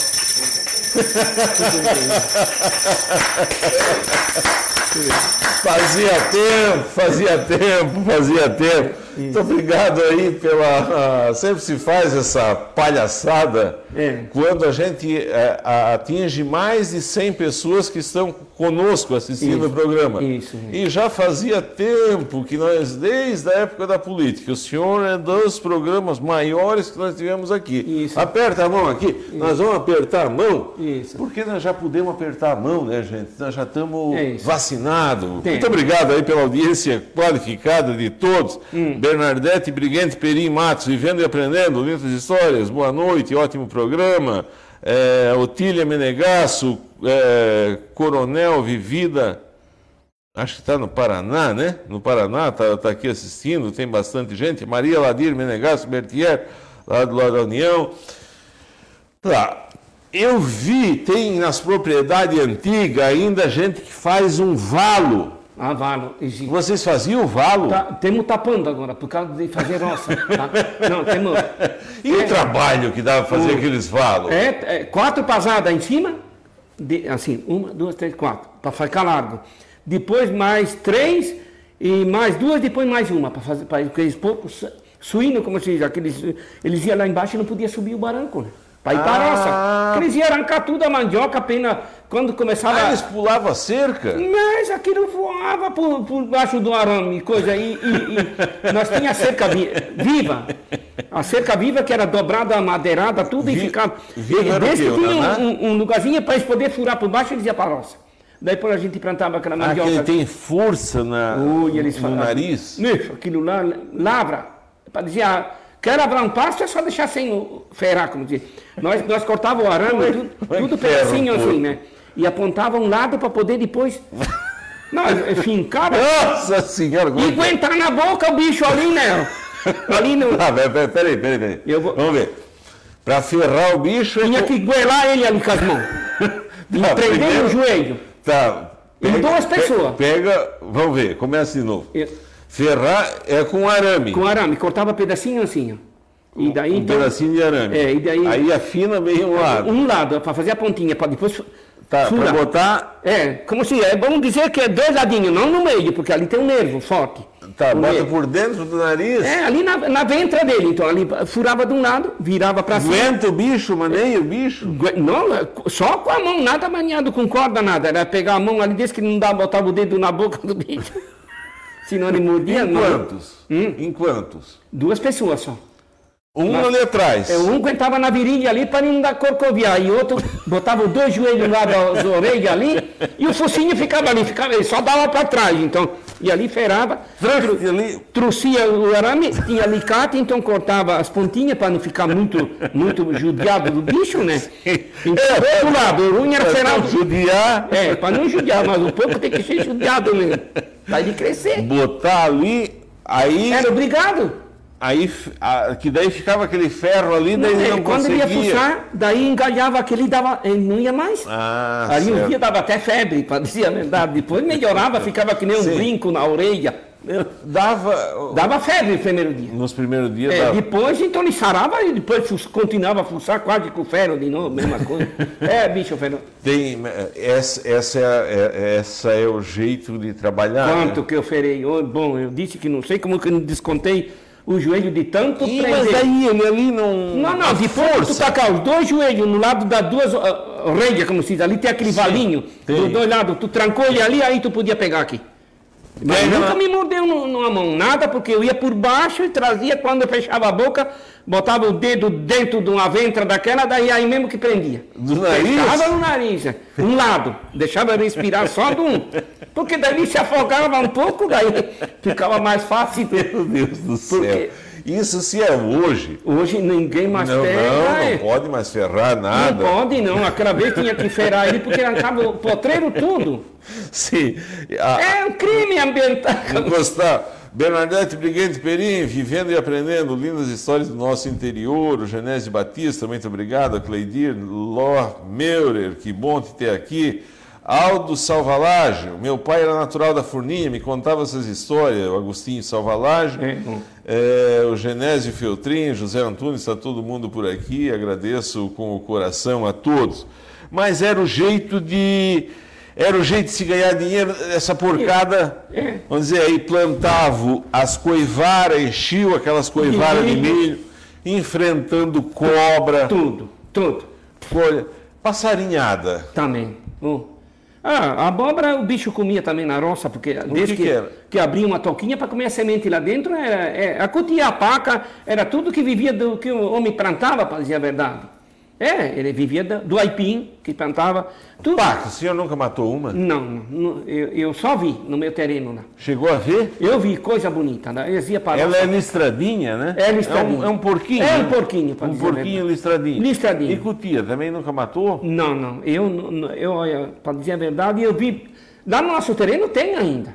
Fazia tempo, fazia tempo, fazia tempo. Muito obrigado aí pela. ah, sempre se faz essa palhaçada É. quando a gente a- atinge mais de 100 pessoas que estão conosco assistindo Isso, o programa. isso. E já fazia tempo que nós, desde a época da política, o senhor é dos programas maiores que nós tivemos aqui. Isso. Aperta a mão aqui, nós vamos apertar a mão, Isso. porque nós já podemos apertar a mão, né, gente? Nós já estamos É isso. vacinados. Muito obrigado aí pela audiência qualificada de todos. Hum. Bernardete Briguente Perim Matos, vivendo e aprendendo, lindas histórias, boa noite, ótimo programa. É, Otília Menegasso, é, Coronel Vivida, acho que está no Paraná, né? No Paraná, está aqui assistindo, tem bastante gente. Maria Ladir Menegasso Bertier, lá do lado da União. Tá. Eu vi, tem nas propriedades antigas ainda gente que faz um valo. Ah, valo, existe. Vocês faziam o valo? Tá, temos tapando agora, por causa de fazer roça. Tá? [LAUGHS] Não, temos. E o trabalho que dava pra fazer aqueles valos? É, é, quatro pasadas em cima, de- assim, uma, duas, três, quatro, para ficar largo. Depois mais três e mais duas, depois mais uma, para fazer para aqueles poucos su- suíno, como se diz, aqueles, eles iam lá embaixo e não podia subir o barranco, né? Para ir para a Ah. roça. Eles iam arrancar tudo a mandioca, apenas quando começava. Ah, eles pulavam a cerca? Mas aquilo voava por, por baixo do arame, coisa. E, e- e nós tínhamos a cerca vi- viva. A cerca viva que era dobrada, madeirada, tudo e Vi- ficava. viva e o desse quê, o tinha um, um- lugarzinho para eles poderem furar por baixo eles iam para a roça. Daí depois a gente plantava aquela Ah, que mandioca. ele tem força na, Ui, no nariz? Isso, aquilo lá, lavra. Para dizer, ah, quer lavrar um pasto, é só deixar sem o ferrar, como diz. Nós, nós cortávamos o arame, tudo, é tudo pedacinho assim, né? E apontava um lado para poder depois. [LAUGHS] Não, fincava. Nossa senhora! como E é que- aguentar na boca o bicho ali, né? Ali no. Ah, pera- pera- peraí, peraí, peraí. Eu vou- Vamos ver. Pra ferrar o bicho... é Tinha que goelar ele ali com as mãos. [LAUGHS] E Tá, prender no joelho. Tá. E duas pessoas. Pega, vamos ver, começa de novo. Eu- Ferrar é com arame. Com arame, cortava pedacinho assim, ó. E daí um então. pedacinho de arame. É, e daí- Aí afina bem um lado. Um lado, para fazer a pontinha, para depois. Tá, furar. pra botar... É, como se é bom dizer que é dois ladinhos, não no meio, porque ali tem um nervo forte. Tá, bota nervo. por dentro do nariz. É, ali na, na ventra dele, então ali furava de um lado, virava para cima. Aguenta o bicho, maneia o bicho. Não, é, só com a mão, nada maniado com corda, nada. Era pegar a mão ali, desde que não dá, botava o dedo na boca do bicho. Ele mordia. Em quantos? Hum? Em quantos? Duas pessoas só. Um Mas- ali atrás. É, Um aguentava na virilha ali para não dar corcoviar, e outro botava dois joelhos lá das orelhas ali, e o focinho ficava ali, ficava, ele só dava para trás, então, e ali ferrava, Tranque ali. trouxia o arame, tinha alicate, então cortava as pontinhas para não ficar muito, muito judiado do bicho, né? Então, do outro lado, o ferar não o judiar, É, para não judiar, mas o porco tem que ser judiado mesmo, para ele crescer. botar ali, aí, Era obrigado. Aí a- que daí ficava aquele ferro ali, daí ele É, não quando ele ia conseguia. fuçar, daí engalhava aquele, dava, ele não ia mais. Ah, Aí um certo. dia dava até febre, para dizer a verdade. Depois melhorava, [LAUGHS] ficava que nem um Sim. brinco na orelha. Dava, Dava febre no primeiro dia. nos primeiros dias, É, depois então ele sarava e depois continuava a fuçar quase com ferro de novo, mesma coisa. [LAUGHS] é, bicho, ferro. Tem, essa, essa, é, é- essa é o jeito de trabalhar. Quanto né? que eu ferei? Oh, bom, eu disse que não sei como que eu não descontei o joelho de tanto Ih, prender. mas aí ele ali não. Não, não, a depois que tu força. tacar os dois joelhos no lado das duas uh, como se diz, ali tem aquele valinho, tem. dos dois lados, tu trancou ele ali, aí tu podia pegar aqui. Mas nunca me mordeu nu- numa mão, nada, porque eu ia por baixo e trazia, quando eu fechava a boca, botava o dedo dentro de uma ventra daquela, daí aí mesmo que prendia. Do nariz? Fechava no nariz, é. um lado, deixava eu respirar só de um. Porque daí se afogava um pouco, daí ficava mais fácil. Meu Deus do céu. Porque- Isso se é hoje. Hoje ninguém mais não, pega. não, é. não pode mais ferrar nada. Não pode não, aquela vez tinha que ferrar ele porque arrancava o potreiro tudo. Sim. A, É um crime ambiental. Gostar. Bernadette Brigante Perim, vivendo e aprendendo, lindas histórias do nosso interior. O Genésio Batista, muito obrigado. A Cleidir Ló Meurer, que bom te ter aqui. Aldo Salvalage, meu pai era natural da Furninha, me contava essas histórias. O Agostinho Salvalage, É. é, o Genésio Feltrin, José Antunes, está todo mundo por aqui. Agradeço com o coração a todos. Mas era o jeito de. Era o jeito de se ganhar dinheiro, essa porcada. Vamos dizer, aí plantava as coivaras, enchiam aquelas coivaras de milho. milho, enfrentando cobra, Tudo, tudo. folha, passarinhada. Também. Oh. Ah, a abóbora o bicho comia também na roça, porque desde que que, que era? que abria uma toquinha para comer a semente lá dentro, era, é, a cutia, a paca, era tudo que vivia do que o homem plantava, para dizer a verdade. É, ele vivia do, aipim, que plantava. Tudo. Pá, o senhor nunca matou uma? Não, não, eu, eu só vi no meu terreno lá. Chegou a ver? Eu vi coisa bonita, né? Eles iam para Ela é listradinha, né? É listradinha. É um, é um porquinho. É um né? porquinho, pra Um porquinho listradinho. Listradinho. E cutia, também nunca matou? Não, não. Eu, eu para dizer a verdade, eu vi. Lá no nosso terreno tem ainda.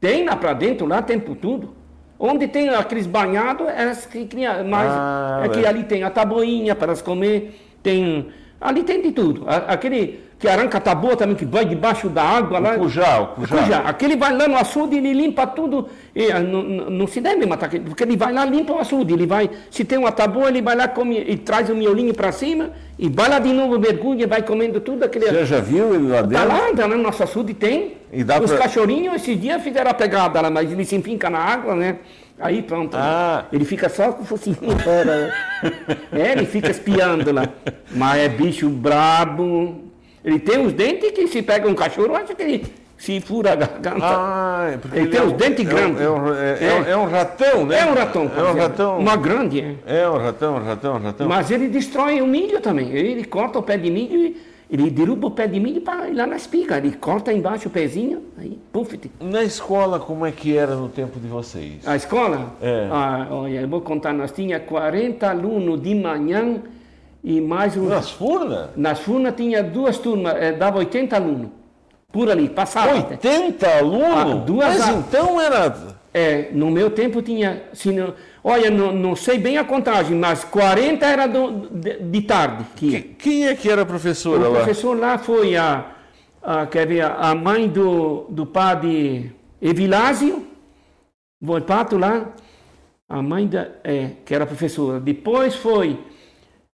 Tem lá para dentro, lá tem por tudo. Onde tem aqueles banhados, é que cria mais. Ah, é que é. ali tem a taboinha para elas comer, tem. Ali tem de tudo. Aquele que arranca a taboa também, que vai debaixo da água lá. O cujá, o cujá. Cujá. Aquele vai lá no açude, ele limpa tudo. E, ah, não, não- se deve matar, aquele, porque ele vai lá limpa o açude. Ele vai, se tem uma taboa, ele vai lá come, e traz o miolinho para cima, e vai lá de novo, mergulha, vai comendo tudo. Aquele, Você já viu ele lá Tá dentro? lá, tá lá no nosso açude tem. E dá Os pra- cachorrinhos esses dias fizeram a pegada lá, mas ele se empinca na água, né? Aí pronto. Ah. Ele fica só com o focinho fora. é, ele fica espiando lá. Mas é bicho brabo. Ele tem os dentes que se pega um cachorro, acha que ele se fura a garganta. Ah, é porque Ele tem é os dentes é grandes. É um, é- É. é um- ratão, né? É um ratão. É um dizer, ratão. Uma grande, é. É um ratão, um ratão, um ratão. Mas ele destrói o milho também. Ele corta o pé de milho e ele derruba o pé de milho para ir lá na espiga. Ele corta embaixo o pezinho, aí, puf. Na escola, como é que era no tempo de vocês? A escola? É. Ah, olha, eu vou contar, nós tinha 40 alunos de manhã e mais um. Nas furnas? Nas furnas tinha duas turmas, eh, dava 80 alunos. Por ali, passava. 80 alunos? Ah, duas Mas a- então era... É, no meu tempo tinha, se não, olha, não, não sei bem a contagem, mas 40 era do- de, de tarde que. Que- Quem é que era a professora O lá? professor lá foi a, a, quer ver, a mãe do, do padre Evilásio, Volpato lá, a mãe da, é, que era professora. Depois foi,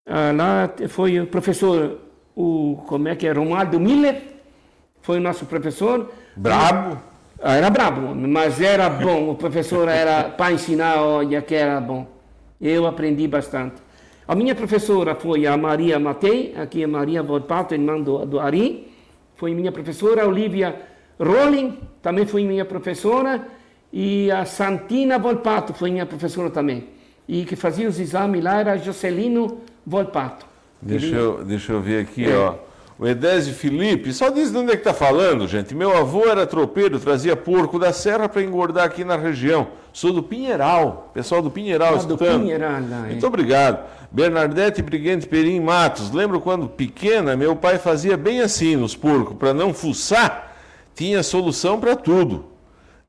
ah, lá foi o professor, o, como é que é, Romualdo Miller, foi o nosso professor. Brabo? Ah, Era brabo, mas era bom. O professor era [LAUGHS] para ensinar, olha que era bom. Eu aprendi bastante. A minha professora foi a Maria Matei, aqui é Maria Volpato, irmã do, do Ari. Foi minha professora. A Olivia Rolling também foi minha professora. E a Santina Volpato foi minha professora também. E que fazia os exames lá era Jocelino Volpato. Deixa eu, deixa eu ver aqui, É. ó. O Edésio Felipe, só diz de onde é que está falando, gente. Meu avô era tropeiro, trazia porco da serra para engordar aqui na região. Sou do Pinheiral, pessoal do Pinheiral Ah, do. Pinheiral, lá, é. Muito obrigado. Bernadette Brigante Perim Matos, lembro quando pequena, meu pai fazia bem assim nos porcos, para não fuçar, tinha solução para tudo.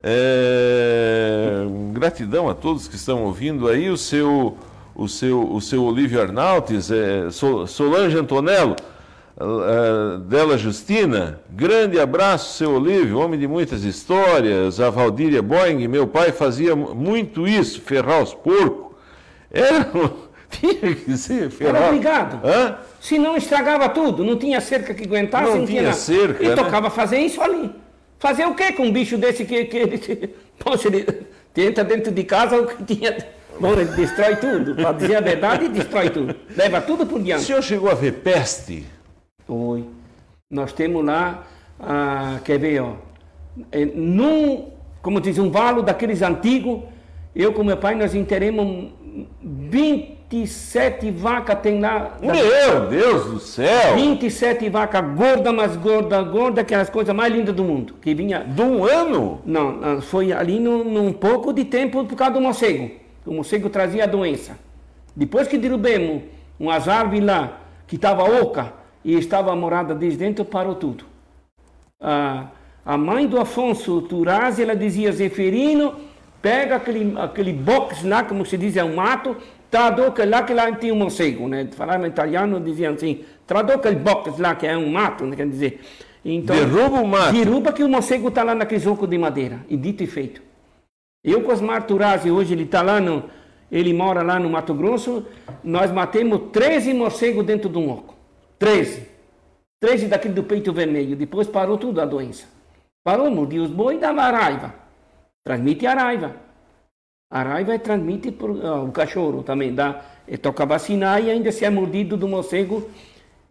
É, Gratidão a todos que estão ouvindo aí, o seu, o seu, o seu Olívio Arnaltes, é, Sol- Solange Antonello, Dela Justina, grande abraço, seu Olívio, homem de muitas histórias, a Valdíria Boing, meu pai fazia muito isso, ferrar os porcos. Era, [LAUGHS] tinha que ser ferrar. Era obrigado. Hã? Senão estragava tudo, não tinha cerca que aguentasse. Não tinha nada. cerca, E né? tocava fazer isso ali. Fazer o quê com um bicho desse que, que ele, poxa, [LAUGHS] ele [LAUGHS] entra dentro de casa, o que tinha Bom, ele destrói tudo. Para dizer a verdade, destrói tudo. Leva tudo por O diante. senhor chegou a ver peste? Oi. Nós temos lá, ah, quer ver, ó, é, num, como diz, um valo daqueles antigos, eu com meu pai, nós enterramos 27 vacas, tem lá. da- Meu Deus do céu! 27 vacas gorda, mas gorda, gorda, que é as coisas mais lindas do mundo. Que vinha. De um ano? Não, não, foi ali num, num pouco de tempo por causa do morcego. O morcego trazia a doença. Depois que derrubemos umas árvores lá, que estava oca e estava morada desde dentro, parou tudo. A, a mãe do Afonso Turazzi, ela dizia, Zeferino, pega aquele, aquele box lá, como se diz, é um mato, traduz lá que lá tinha um morcego, né? Falavam em italiano, diziam assim, traduz aquele box lá que é um mato, né? quer dizer. Então, Derruba o mato. Derruba que o morcego está lá naquele zoco de madeira, e dito e feito. Eu com Osmar Turazzi, hoje ele está lá no, ele mora lá no Mato Grosso, nós matemos 13 morcegos dentro de um oco. 13. 13 daquele do peito vermelho. Depois parou tudo a doença. Parou, mordia os boi e dava a raiva. Transmite a raiva. A raiva é transmite por, ah, o cachorro também. Dá, eh, toca vacinar e ainda se é mordido do morcego,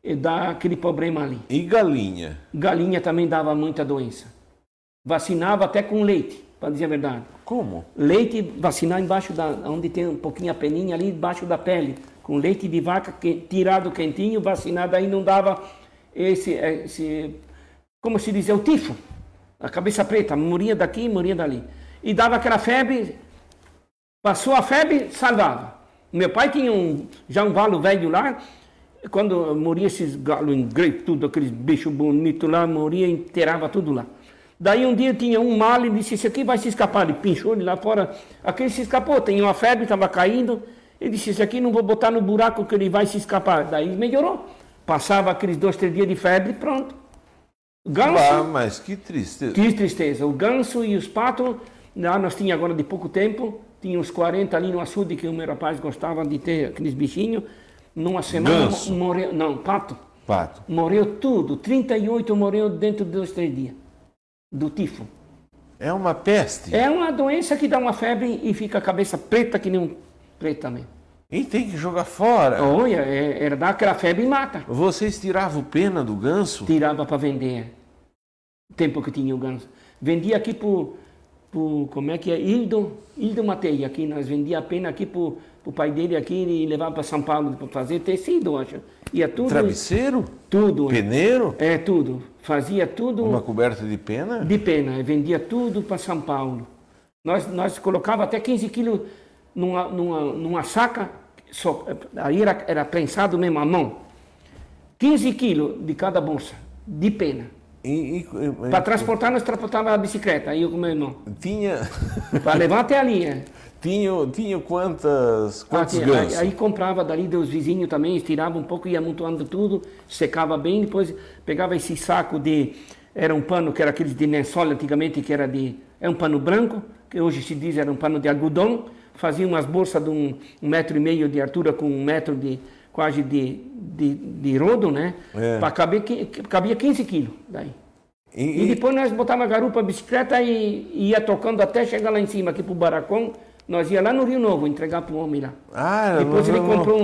eh, dá aquele problema ali. E galinha? Galinha também dava muita doença. Vacinava até com leite, para dizer a verdade. Como? Leite, vacinar embaixo da, onde tem um pouquinho a peninha ali, embaixo da pele. Com leite de vaca que, tirado quentinho, vacinado aí não dava esse, esse, como se diz, é o tifo. A cabeça preta, morria daqui, morria dali. E dava aquela febre, passou a febre, salvava. Meu pai tinha um, já um valo velho lá, quando morria esses galos ingretos, tudo, aqueles bichos bonitos lá, morria, inteirava tudo lá. Daí um dia tinha um mal e disse, esse aqui vai se escapar. Ele pinchou ele lá fora, aquele se escapou, tinha uma febre, estava caindo. Ele disse, esse aqui não vou botar no buraco que ele vai se escapar. Daí melhorou. Passava aqueles dois, três dias de febre, pronto. Ganso, Ah, mas que tristeza. que tristeza. O ganso e os patos, lá nós tínhamos agora de pouco tempo, tinha uns 40 ali no açude que o meu rapaz gostava de ter aqueles bichinhos. Numa semana Ganso. morreu, não, pato. Pato. Morreu tudo, 38 morreu dentro de dois, três dias. Do tifo. É uma peste. É uma doença que dá uma febre e fica a cabeça preta que nem um preto também. E tem que jogar fora. Olha, é, era dar aquela febre e mata. Vocês tiravam pena do ganso? Tirava para vender. Tempo que tinha o ganso. Vendia aqui por, por como é que é? Hildo, Hildo Matei, aqui nós vendia a pena aqui pro, pro pai dele aqui e levava para São Paulo para fazer tecido, acho. Ia tudo. Travesseiro? Tudo. Peneiro? É tudo. Fazia tudo. Uma coberta de pena? de pena, vendia tudo para São Paulo. Nós, nós colocava até 15 quilos numa, numa, numa saca, só, aí era, era prensado mesmo à mão. 15 quilos de cada bolsa, de pena. Para transportar, nós transportava a bicicleta, aí eu com meu irmão. tinha, [LAUGHS] Para levar até ali. é. tinha, tinha quantas, quantos gansos? aí, aí comprava dali dos vizinhos também, estirava um pouco, ia amontoando tudo, secava bem, depois pegava esse saco de. Era um pano que era aqueles de lençol antigamente, que era de. É um pano branco, que hoje se diz era um pano de algodão, fazia umas bolsas de um, um metro e meio de altura com um metro de quase de, de, de rodo, né? É. Para caber, cabia 15 quilos daí. E, E depois nós botávamos a garupa, a bicicleta e e ia tocando até chegar lá em cima, aqui pro Baracão. Nós ia lá no Rio Novo entregar pro homem lá. ah, Depois não, ele não, comprou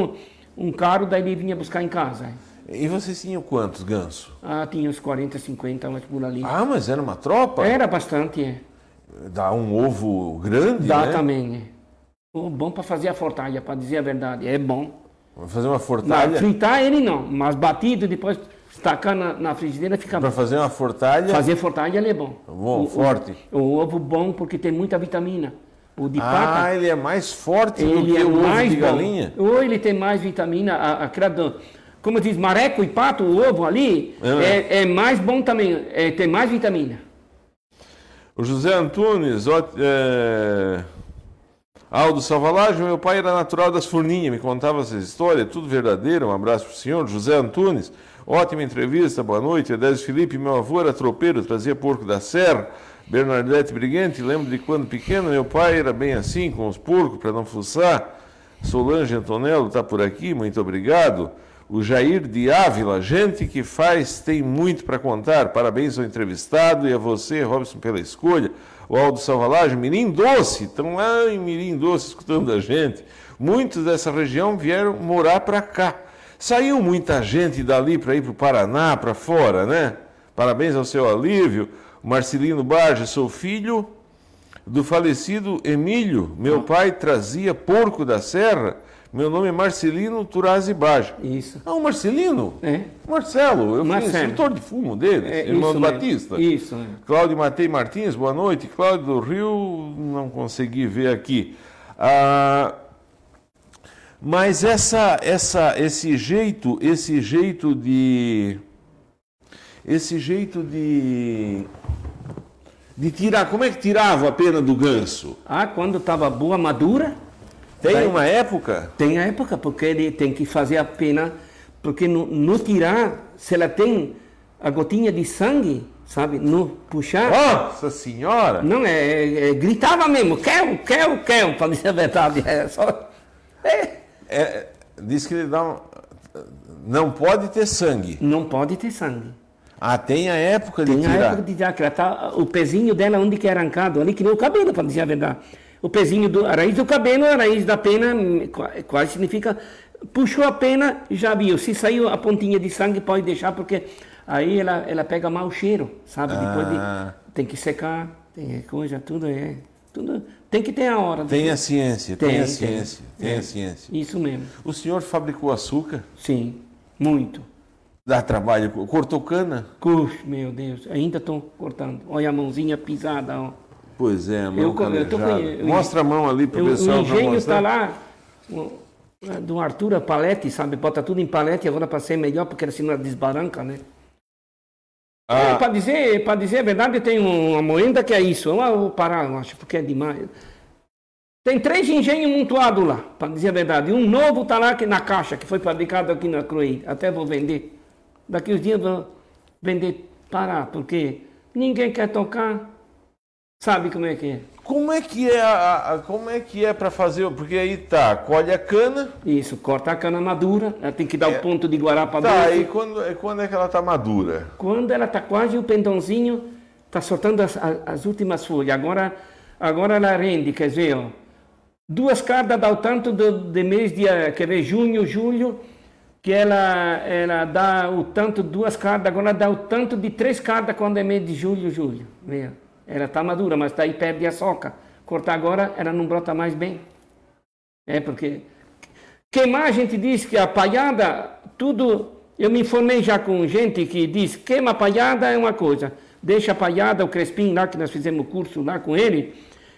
um, um carro, daí ele vinha buscar em casa. não. E vocês tinham quantos gansos? Ah, tinha uns 40, 50, mas por ali. Ah, mas era uma tropa? Era bastante, é. Dá um ovo grande, Dá né? também, é. Bom para fazer a fortalha, para dizer a verdade. É bom. Vamos fazer uma Não, fortalha. fritar ele não, mas batido, depois tacar na, na frigideira fica Para bom. fazer uma fortalha. Fazer fortalha ele é bom. Bom, O- o- forte. O, ovo bom porque tem muita vitamina. O de Ah, paca, ele é mais forte do que é o ovo de bom. galinha? Ou ele tem mais vitamina, a, do- como diz, mareco e pato, o ovo ali, Ah. é, é mais bom também, é, tem mais vitamina. O José Antunes, ó, é... Aldo Salvalage, meu pai era natural das Furninhas, me contava essa história, tudo verdadeiro, um abraço para o senhor. José Antunes, ótima entrevista, boa noite. Edésio Felipe, meu avô era tropeiro, trazia porco da serra. Bernadette Brigante, lembro de quando pequeno, meu pai era bem assim, com os porcos, para não fuçar. Solange Antonello está por aqui, muito obrigado. o Jair de Ávila, gente que faz, tem muito para contar. Parabéns ao entrevistado e a você, Robson, pela escolha. O Aldo Salvalagem, Mirim Doce, estão lá em Mirim Doce escutando a gente. Muitos dessa região vieram morar para cá. Saiu muita gente dali para ir para o Paraná, para fora, né? Parabéns ao seu alívio. Marcelino Barge, sou filho do falecido Emílio. Meu pai trazia porco da serra meu nome é Marcelino Turazi Baja. Isso. Ah, o Marcelino? É. Marcelo, eu Marcelo. fui instrutor de fumo dele, É, irmão do mesmo. Batista. Isso. é. Cláudio Matei Martins, boa noite. Cláudio do Rio, não consegui ver aqui. Ah, mas essa, essa, esse jeito, esse jeito de, esse jeito de, de tirar, como é que tirava a pena do ganso? Ah, quando estava boa, madura, Tem Vai. uma época? tem a época, porque ele tem que fazer a pena, porque no, no tirar, se ela tem a gotinha de sangue, sabe, no puxar, Nossa senhora! não, é, é- é- gritava mesmo, quero, quero, quero, para dizer a verdade, é só... É, É, diz que ele dá um, não pode ter sangue. não pode ter sangue. Ah, tem a época de Tem a tirar. época de tirar, que ela tá, o pezinho dela onde que é arrancado, ali que nem o cabelo, para dizer a verdade. O pezinho, do, a raiz do cabelo, a raiz da pena, qua- quase significa, puxou a pena, já viu. Se saiu a pontinha de sangue, pode deixar, porque aí ela, ela pega mau cheiro, sabe? Depois Ah. de, tem que secar, tem coisa, tudo é, tudo, tem que ter a hora. Tem a ciência, tem, Tem, a tem. ciência, tem, É. a ciência. Isso mesmo, O senhor fabricou açúcar? sim, muito. Dá trabalho? Cortou cana? Puxa, meu Deus, ainda estou cortando. Olha a mãozinha pisada, ó. Pois é, a mão Eu calejada. com- Mostra a mão ali para o pessoal. o engenho está lá, o- do Arthur Palete, sabe? Bota tudo em palete agora para ser melhor, porque assim não desbaranca, né? É, Ah, para dizer, dizer a verdade, tenho uma moenda que é isso. Eu vou parar, eu acho, porque é demais. Tem três engenhos montuados lá, para dizer a verdade. Um novo está lá que na caixa, que foi fabricado aqui na Croí. Até vou vender. Daqui uns dias vou vender, parar, porque ninguém quer tocar. Sabe como é que é? como é que é a, a- como é que é para fazer? Porque aí tá, colhe a cana. Isso, corta a cana madura, ela tem que dar o ponto de guarapa Tá, doce. e quando, quando é que ela tá madura? Quando ela está quase o pendãozinho, está soltando as, as- as últimas folhas. Agora, agora ela rende, quer dizer, ó, duas cardas dá o tanto do, de mês de, eh, quer ver, junho, julho, que ela, ela dá o tanto, duas cardas, agora dá o tanto de três cardas quando é mês de julho, julho. Vê, Ela está madura, mas daí perde a soca. Cortar agora, ela não brota mais bem. É porque queimar, a gente diz que a palhada, tudo. Eu me informei já com gente que diz queima a palhada é uma coisa, deixa a palhada, o Crespim lá, que nós fizemos o curso lá com ele,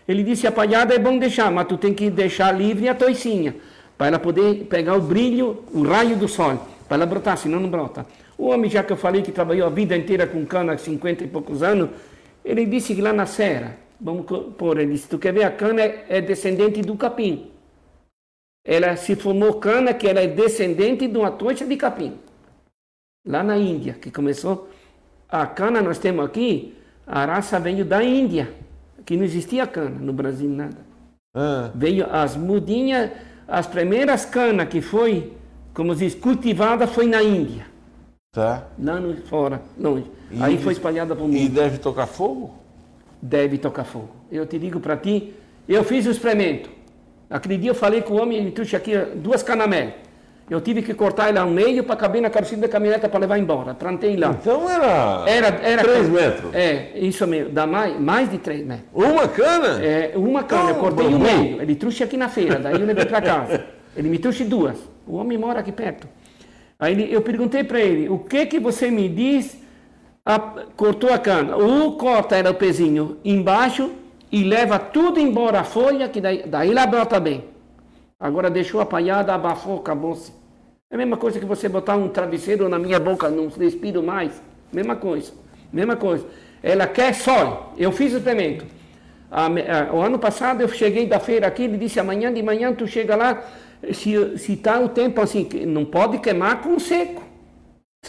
ele disse a palhada é bom deixar, mas tu tem que deixar livre a toicinha, para ela poder pegar o brilho, o raio do sol, para ela brotar, senão não brota. O homem, já que eu falei que trabalhou a vida inteira com cana, 50 e poucos anos, ele disse que lá na serra, vamos pôr, ele disse, tu quer ver, a cana é, é descendente do capim. Ela se formou cana, que ela é descendente de uma tocha de capim. Lá na Índia, que começou. A cana nós temos aqui, a raça veio da Índia. Aqui não existia cana, no Brasil nada. Ah, Veio as mudinhas, as primeiras canas que foi, como se diz, cultivada foi na Índia. tá. Lá no, fora, longe. E- Aí foi espalhada para o E mundo. deve tocar fogo? deve tocar fogo. Eu te digo para ti, eu fiz o experimento. Aquele dia eu falei com o homem, ele trouxe aqui duas canamel. Eu tive que cortar ela ao meio para caber na carroceria da caminhoneta para levar embora. Plantei lá. Então era. Era, era 3 metros. É, isso mesmo, dá mais, mais de 3 metros. Uma cana? É, uma cana, eu Não, cortei o meio. Ele trouxe aqui na feira, daí eu levei para casa. Ele me trouxe duas. O homem mora aqui perto. Aí ele- eu perguntei para ele, o que que você me diz? A- cortou a cana. Ou corta ela o pezinho embaixo e leva tudo embora a folha, que daí, daí ela brota bem. Agora deixou apalhada, abafou, acabou-se. É a mesma coisa que você botar um travesseiro na minha boca, não respiro mais. Mesma coisa. Mesma coisa. Ela quer sol. Eu fiz o experimento. O ano passado eu cheguei da feira aqui, ele disse, amanhã de manhã tu chega lá, se, se tá o tempo assim, não pode queimar com seco.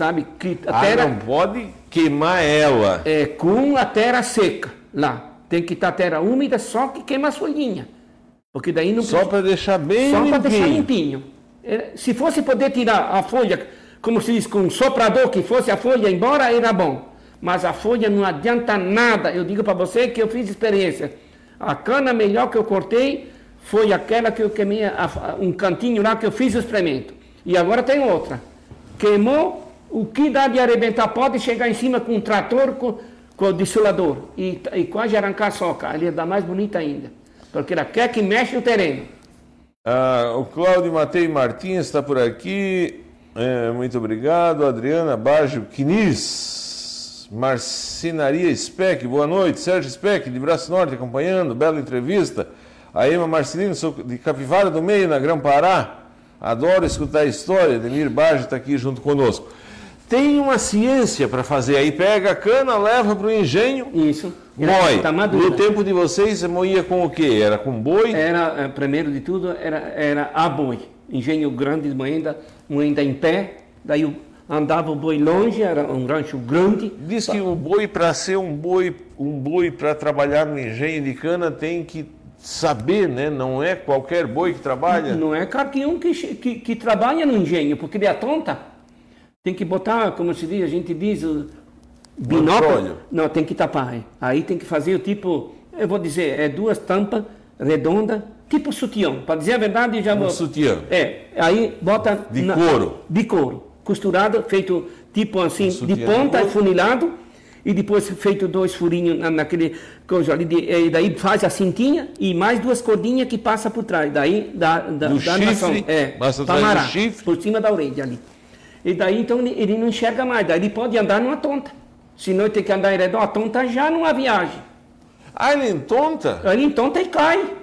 Sabe? Que a Ah, terra não pode queimar ela. é com a terra seca lá. Tem que estar a terra úmida, só que queima as folhinhas. Porque daí não Só para deixar bem só para limpinho. deixar limpinho. É, se fosse poder tirar a folha, como se diz, com um soprador que fosse a folha embora, era bom. Mas a folha não adianta nada. Eu digo para você que eu fiz experiência. A cana melhor que eu cortei foi aquela que eu queimei, um cantinho lá que eu fiz o experimento. E agora tem outra. Queimou, o que dá de arrebentar pode chegar em cima com um trator, com, com o dissolador. E, e quase arrancar a soca. Ali dá mais bonita ainda. Porque ela quer que mexe o terreno. Ah, o Cláudio Matei Martins está por aqui. É, muito obrigado. Adriana Baggio Quinis. Marcenaria Speck, boa noite. Sérgio Speck, de Braço Norte, acompanhando. Bela entrevista. A Ema Marcelino, sou de Capivara do Meio, na Grão Pará. Adoro escutar a história. Demir Baggio está aqui junto conosco. Tem uma ciência para fazer. Aí pega a cana, leva para o engenho. Isso. Moe. Tá no tempo de vocês, você moía com o quê? Era com boi? Era, eh, primeiro de tudo, era, era a boi. Engenho grande, moenda, moenda em pé. Daí andava o boi longe, era um rancho grande. Diz que o boi, para ser um boi, um boi para trabalhar no engenho de cana, tem que saber, né? Não é qualquer boi que trabalha. Não é qualquer um que, que, que trabalha no engenho, porque ele é tonta. Tem que botar, como se diz, a gente diz, binóculo. Não, tem que tapar. Aí tem que fazer o tipo, eu vou dizer, é duas tampas redondas, tipo sutiã. Para dizer a verdade, já um vou. sutiã. É, aí bota. De na, couro. De couro. Costurado, feito tipo assim, um de ponta, de funilado. E depois feito dois furinhos na, naquele coisa ali, de, e daí faz a cintinha e mais duas cordinhas que passa por trás. Daí dá, dá, do dá chifre, é, passa atrás do chifre. por cima da orelha ali. E daí então ele não enxerga mais, daí ele pode andar numa tonta. Senão ele tem que andar em redor, a tonta já numa viagem. Ah, ele entonta? Ele entonta e cai.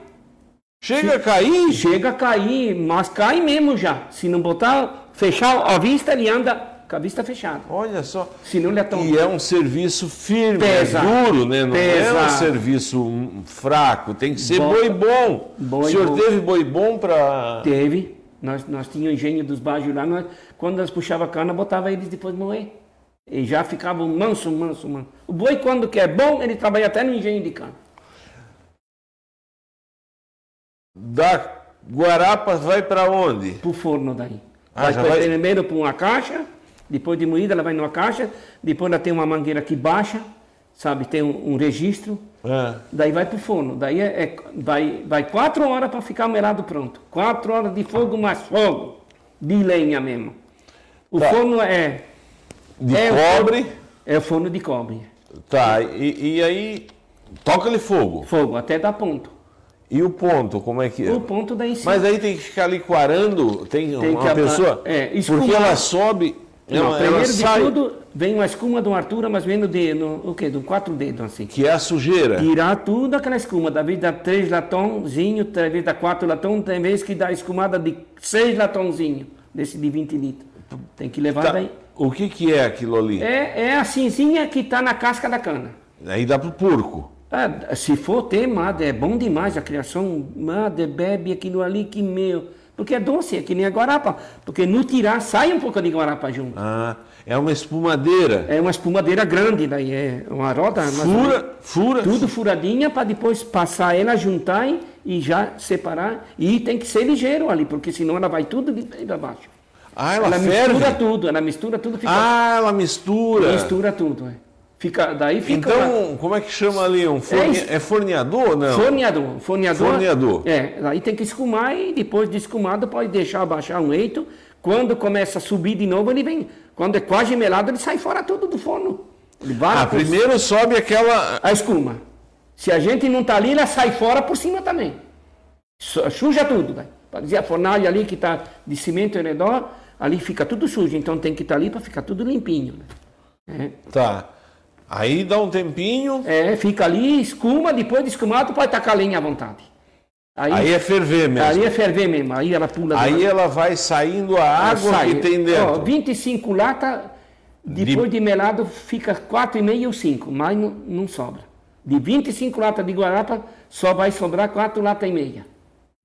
Chega Se, a cair? Chega a cair, mas cai mesmo já. Se não botar, fechar a vista, ele anda com a vista fechada. Olha só. Senão ele é tão... E é um serviço firme, Pesa. é duro, né? Não Pesa. é um serviço fraco, tem que ser boi bom. Boi o senhor bom. teve boi bom para... Teve. Nós, nós tínhamos engenho dos bajos lá, nós, quando nós puxava cana, botava eles depois de moer. E já ficava manso, manso, manso. O boi, quando quer bom, ele trabalha até no engenho de cana. Da Guarapa vai para onde? Para o forno daí. Ah, vai, vai primeiro para uma caixa, depois de moída ela vai numa caixa, depois ela tem uma mangueira que baixa, sabe, tem um, um registro, é. daí vai para o forno, daí é, é, vai, vai quatro horas para ficar o melado pronto, quatro horas de fogo mais fogo, de lenha mesmo. O tá. forno é... De é cobre? O, é o forno de cobre. Tá, e, e aí toca-lhe fogo? Fogo, até dar ponto. E o ponto, como é que é? O ponto daí sim. Mas aí tem que ficar ali quarando, tem, tem uma pessoa... É, porque ela sobe não, ela, primeiro de sai... tudo, vem uma escuma de uma altura, mas vem no, dedo, o quê? De quatro dedos, assim. Que é a sujeira. Tirar tudo aquela escuma. Da vez dá três latãozinhos, da vez dá quatro latões, tem vez que dá escumada de seis latãozinhos, desse de 20 litros. Tem que levar tá. daí. O que, que é aquilo ali? É, é a cinzinha que está na casca da cana. Aí dá pro porco. Ah, se for ter, madre, é bom demais a criação. Madre, bebe aquilo ali que meu. Porque é doce, é que nem a guarapa. Porque no tirar sai um pouco de guarapa junto. Ah, é uma espumadeira. É uma espumadeira grande, daí é uma roda. Fura, fura. Tudo furadinha para depois passar ela, juntar e, já separar. E tem que ser ligeiro ali, porque senão ela vai tudo para baixo. Ah, ela, ela mistura tudo, ela mistura tudo. Fica... Ah, ela mistura. Mistura tudo, é. Fica, daí fica então, como é que chama ali? Um forne... é, é forneador não? Forneador. Forneador. Forneador. É, aí tem que escumar e depois de escumado pode deixar baixar um eito. Quando começa a subir de novo, ele vem. Quando é quase melado, ele sai fora tudo do forno. Ah, primeiro sobe aquela... A escuma. Se a gente não está ali, ela sai fora por cima também. Suja tudo? Para dizer, a fornalha ali que está de cimento ao redor, ali fica tudo sujo. Então tem que estar tá ali para ficar tudo limpinho. Né? É. Tá. Aí dá um tempinho. É, fica ali, escuma, depois de escumado pode tacar lenha à vontade. Aí, aí é ferver mesmo. Aí é ferver mesmo, aí ela pula. Aí ela vai saindo a água sai. que tem dentro. Ó, 25 latas, depois de... de melado fica 4,5 ou 5, mas não, não sobra. De 25 latas de guarapa, só vai sobrar 4 latas e meia.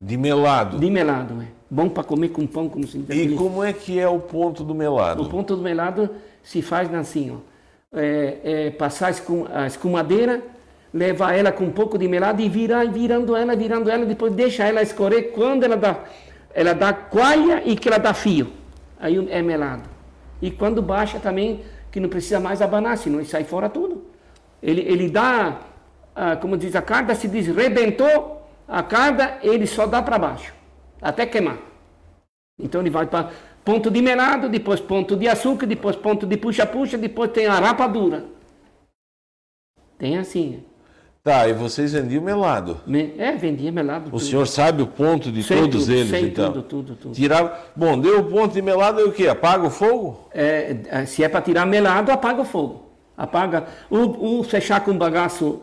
De melado? De melado, é. Bom para comer com pão, como se diz. E como é que é o ponto do melado? O ponto do melado se faz assim, ó é, é, passar a escumadeira, levar ela com um pouco de melado e virar, virando ela, virando ela, depois deixa ela escorrer. Quando ela dá ela dá coalha e que ela dá fio. Aí é melado. E quando baixa também, que não precisa mais abanar, senão sai fora tudo. Ele, ele dá, ah, como diz a carga, se diz, rebentou a carga, ele só dá para baixo, até queimar. Então ele vai para ponto de melado, depois ponto de açúcar, depois ponto de puxa-puxa, depois tem a rapadura. Tem assim. Tá, e vocês vendiam melado? É, vendia melado. O tudo. senhor sabe o ponto de sei todos tudo, eles, sei então? Tudo, tudo, tudo. Tirava... Bom, deu o ponto de melado, é o quê? Apaga o fogo? É, se é para tirar melado, apaga o fogo. Apaga. O, o fechar com bagaço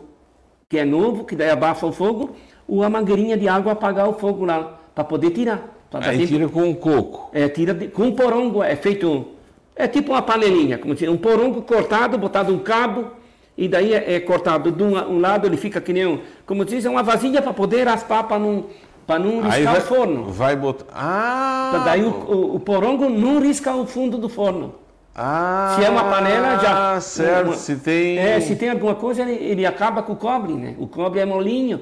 que é novo, que daí abafa o fogo, ou a mangueirinha de água apagar o fogo lá, para poder tirar. Aí tira com um coco. É, tira de, com um porongo, é feito. É tipo uma panelinha, como se um porongo cortado, botado um cabo, e daí é, é cortado de um, um, lado, ele fica que nem, um, como diz, é uma vasilha para poder raspar, para não, para não riscar vai, o forno. Vai botar. Ah! daí o, o, o, porongo não risca o fundo do forno. Ah! Se é uma panela, já. Ah, certo. Uma, se tem. É, se tem alguma coisa, ele, ele acaba com o cobre, né? O cobre é molinho.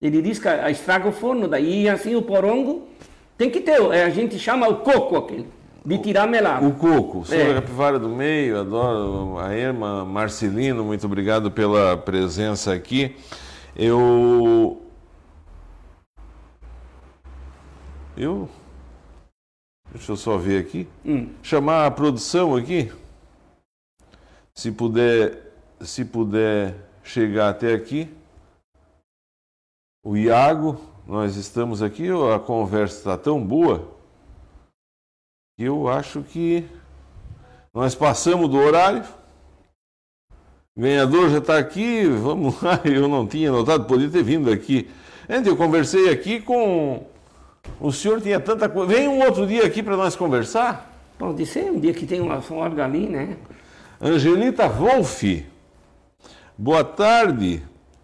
Ele risca, estraga o forno. Daí, assim, o porongo tem que ter. A gente chama o coco aquele. De tirar melado. O coco, o senhor é. Capivara do Meio, adoro a irmã Marcelino, muito obrigado pela presença aqui. Eu. Eu. Deixa eu só ver aqui. Hum. Chamar a produção aqui. Se puder, se puder chegar até aqui. O Iago, nós estamos aqui, a conversa está tão boa eu acho que nós passamos do horário. O ganhador já está aqui, vamos lá, [LAUGHS] eu não tinha notado, podia ter vindo aqui. Gente, eu conversei aqui com. O senhor tinha tanta coisa. Vem um outro dia aqui para nós conversar? Pode ser, um dia que tem uma folga ali, né? Angelita Wolff. Boa tarde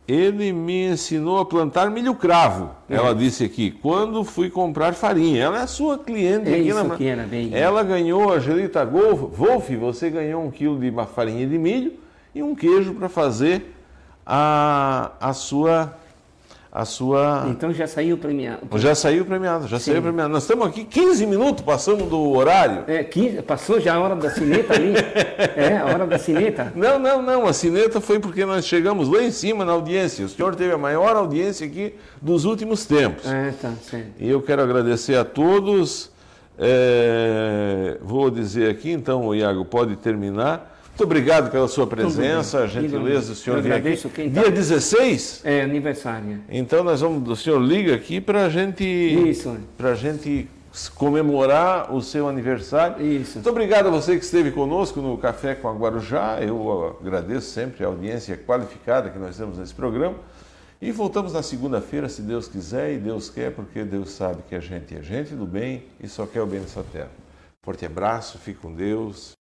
ele me ensinou a plantar milho cravo. É. Ela disse aqui, quando fui comprar farinha. Ela é a sua cliente é aqui isso na... que era bem. Ela ganhou, a Angelita Wolf, você ganhou um quilo de farinha de milho e um queijo para fazer a, a sua a sua. Então já saiu premiado. Já saiu premiado, já Sim. saiu premiado. Nós estamos aqui 15 minutos, passamos do horário. É, 15, passou já a hora da sineta ali. [LAUGHS] é, a hora da sineta. Não, não, não. A sineta foi porque nós chegamos lá em cima na audiência. O senhor teve a maior audiência aqui dos últimos tempos. É, tá, certo. E eu quero agradecer a todos. É, vou dizer aqui, então, o Iago pode terminar. Muito obrigado pela sua presença, a gentileza do senhor vir aqui. Quem tá... Dia 16? É aniversário. Então nós vamos, o senhor liga aqui para a gente, Isso. para gente comemorar o seu aniversário. Isso. Muito obrigado a você que esteve conosco no Café com a Guarujá. Eu agradeço sempre a audiência qualificada que nós temos nesse programa. E voltamos na segunda-feira, se Deus quiser e Deus quer, porque Deus sabe que a gente é gente do bem e só quer o bem nessa terra. Forte abraço, fique com Deus.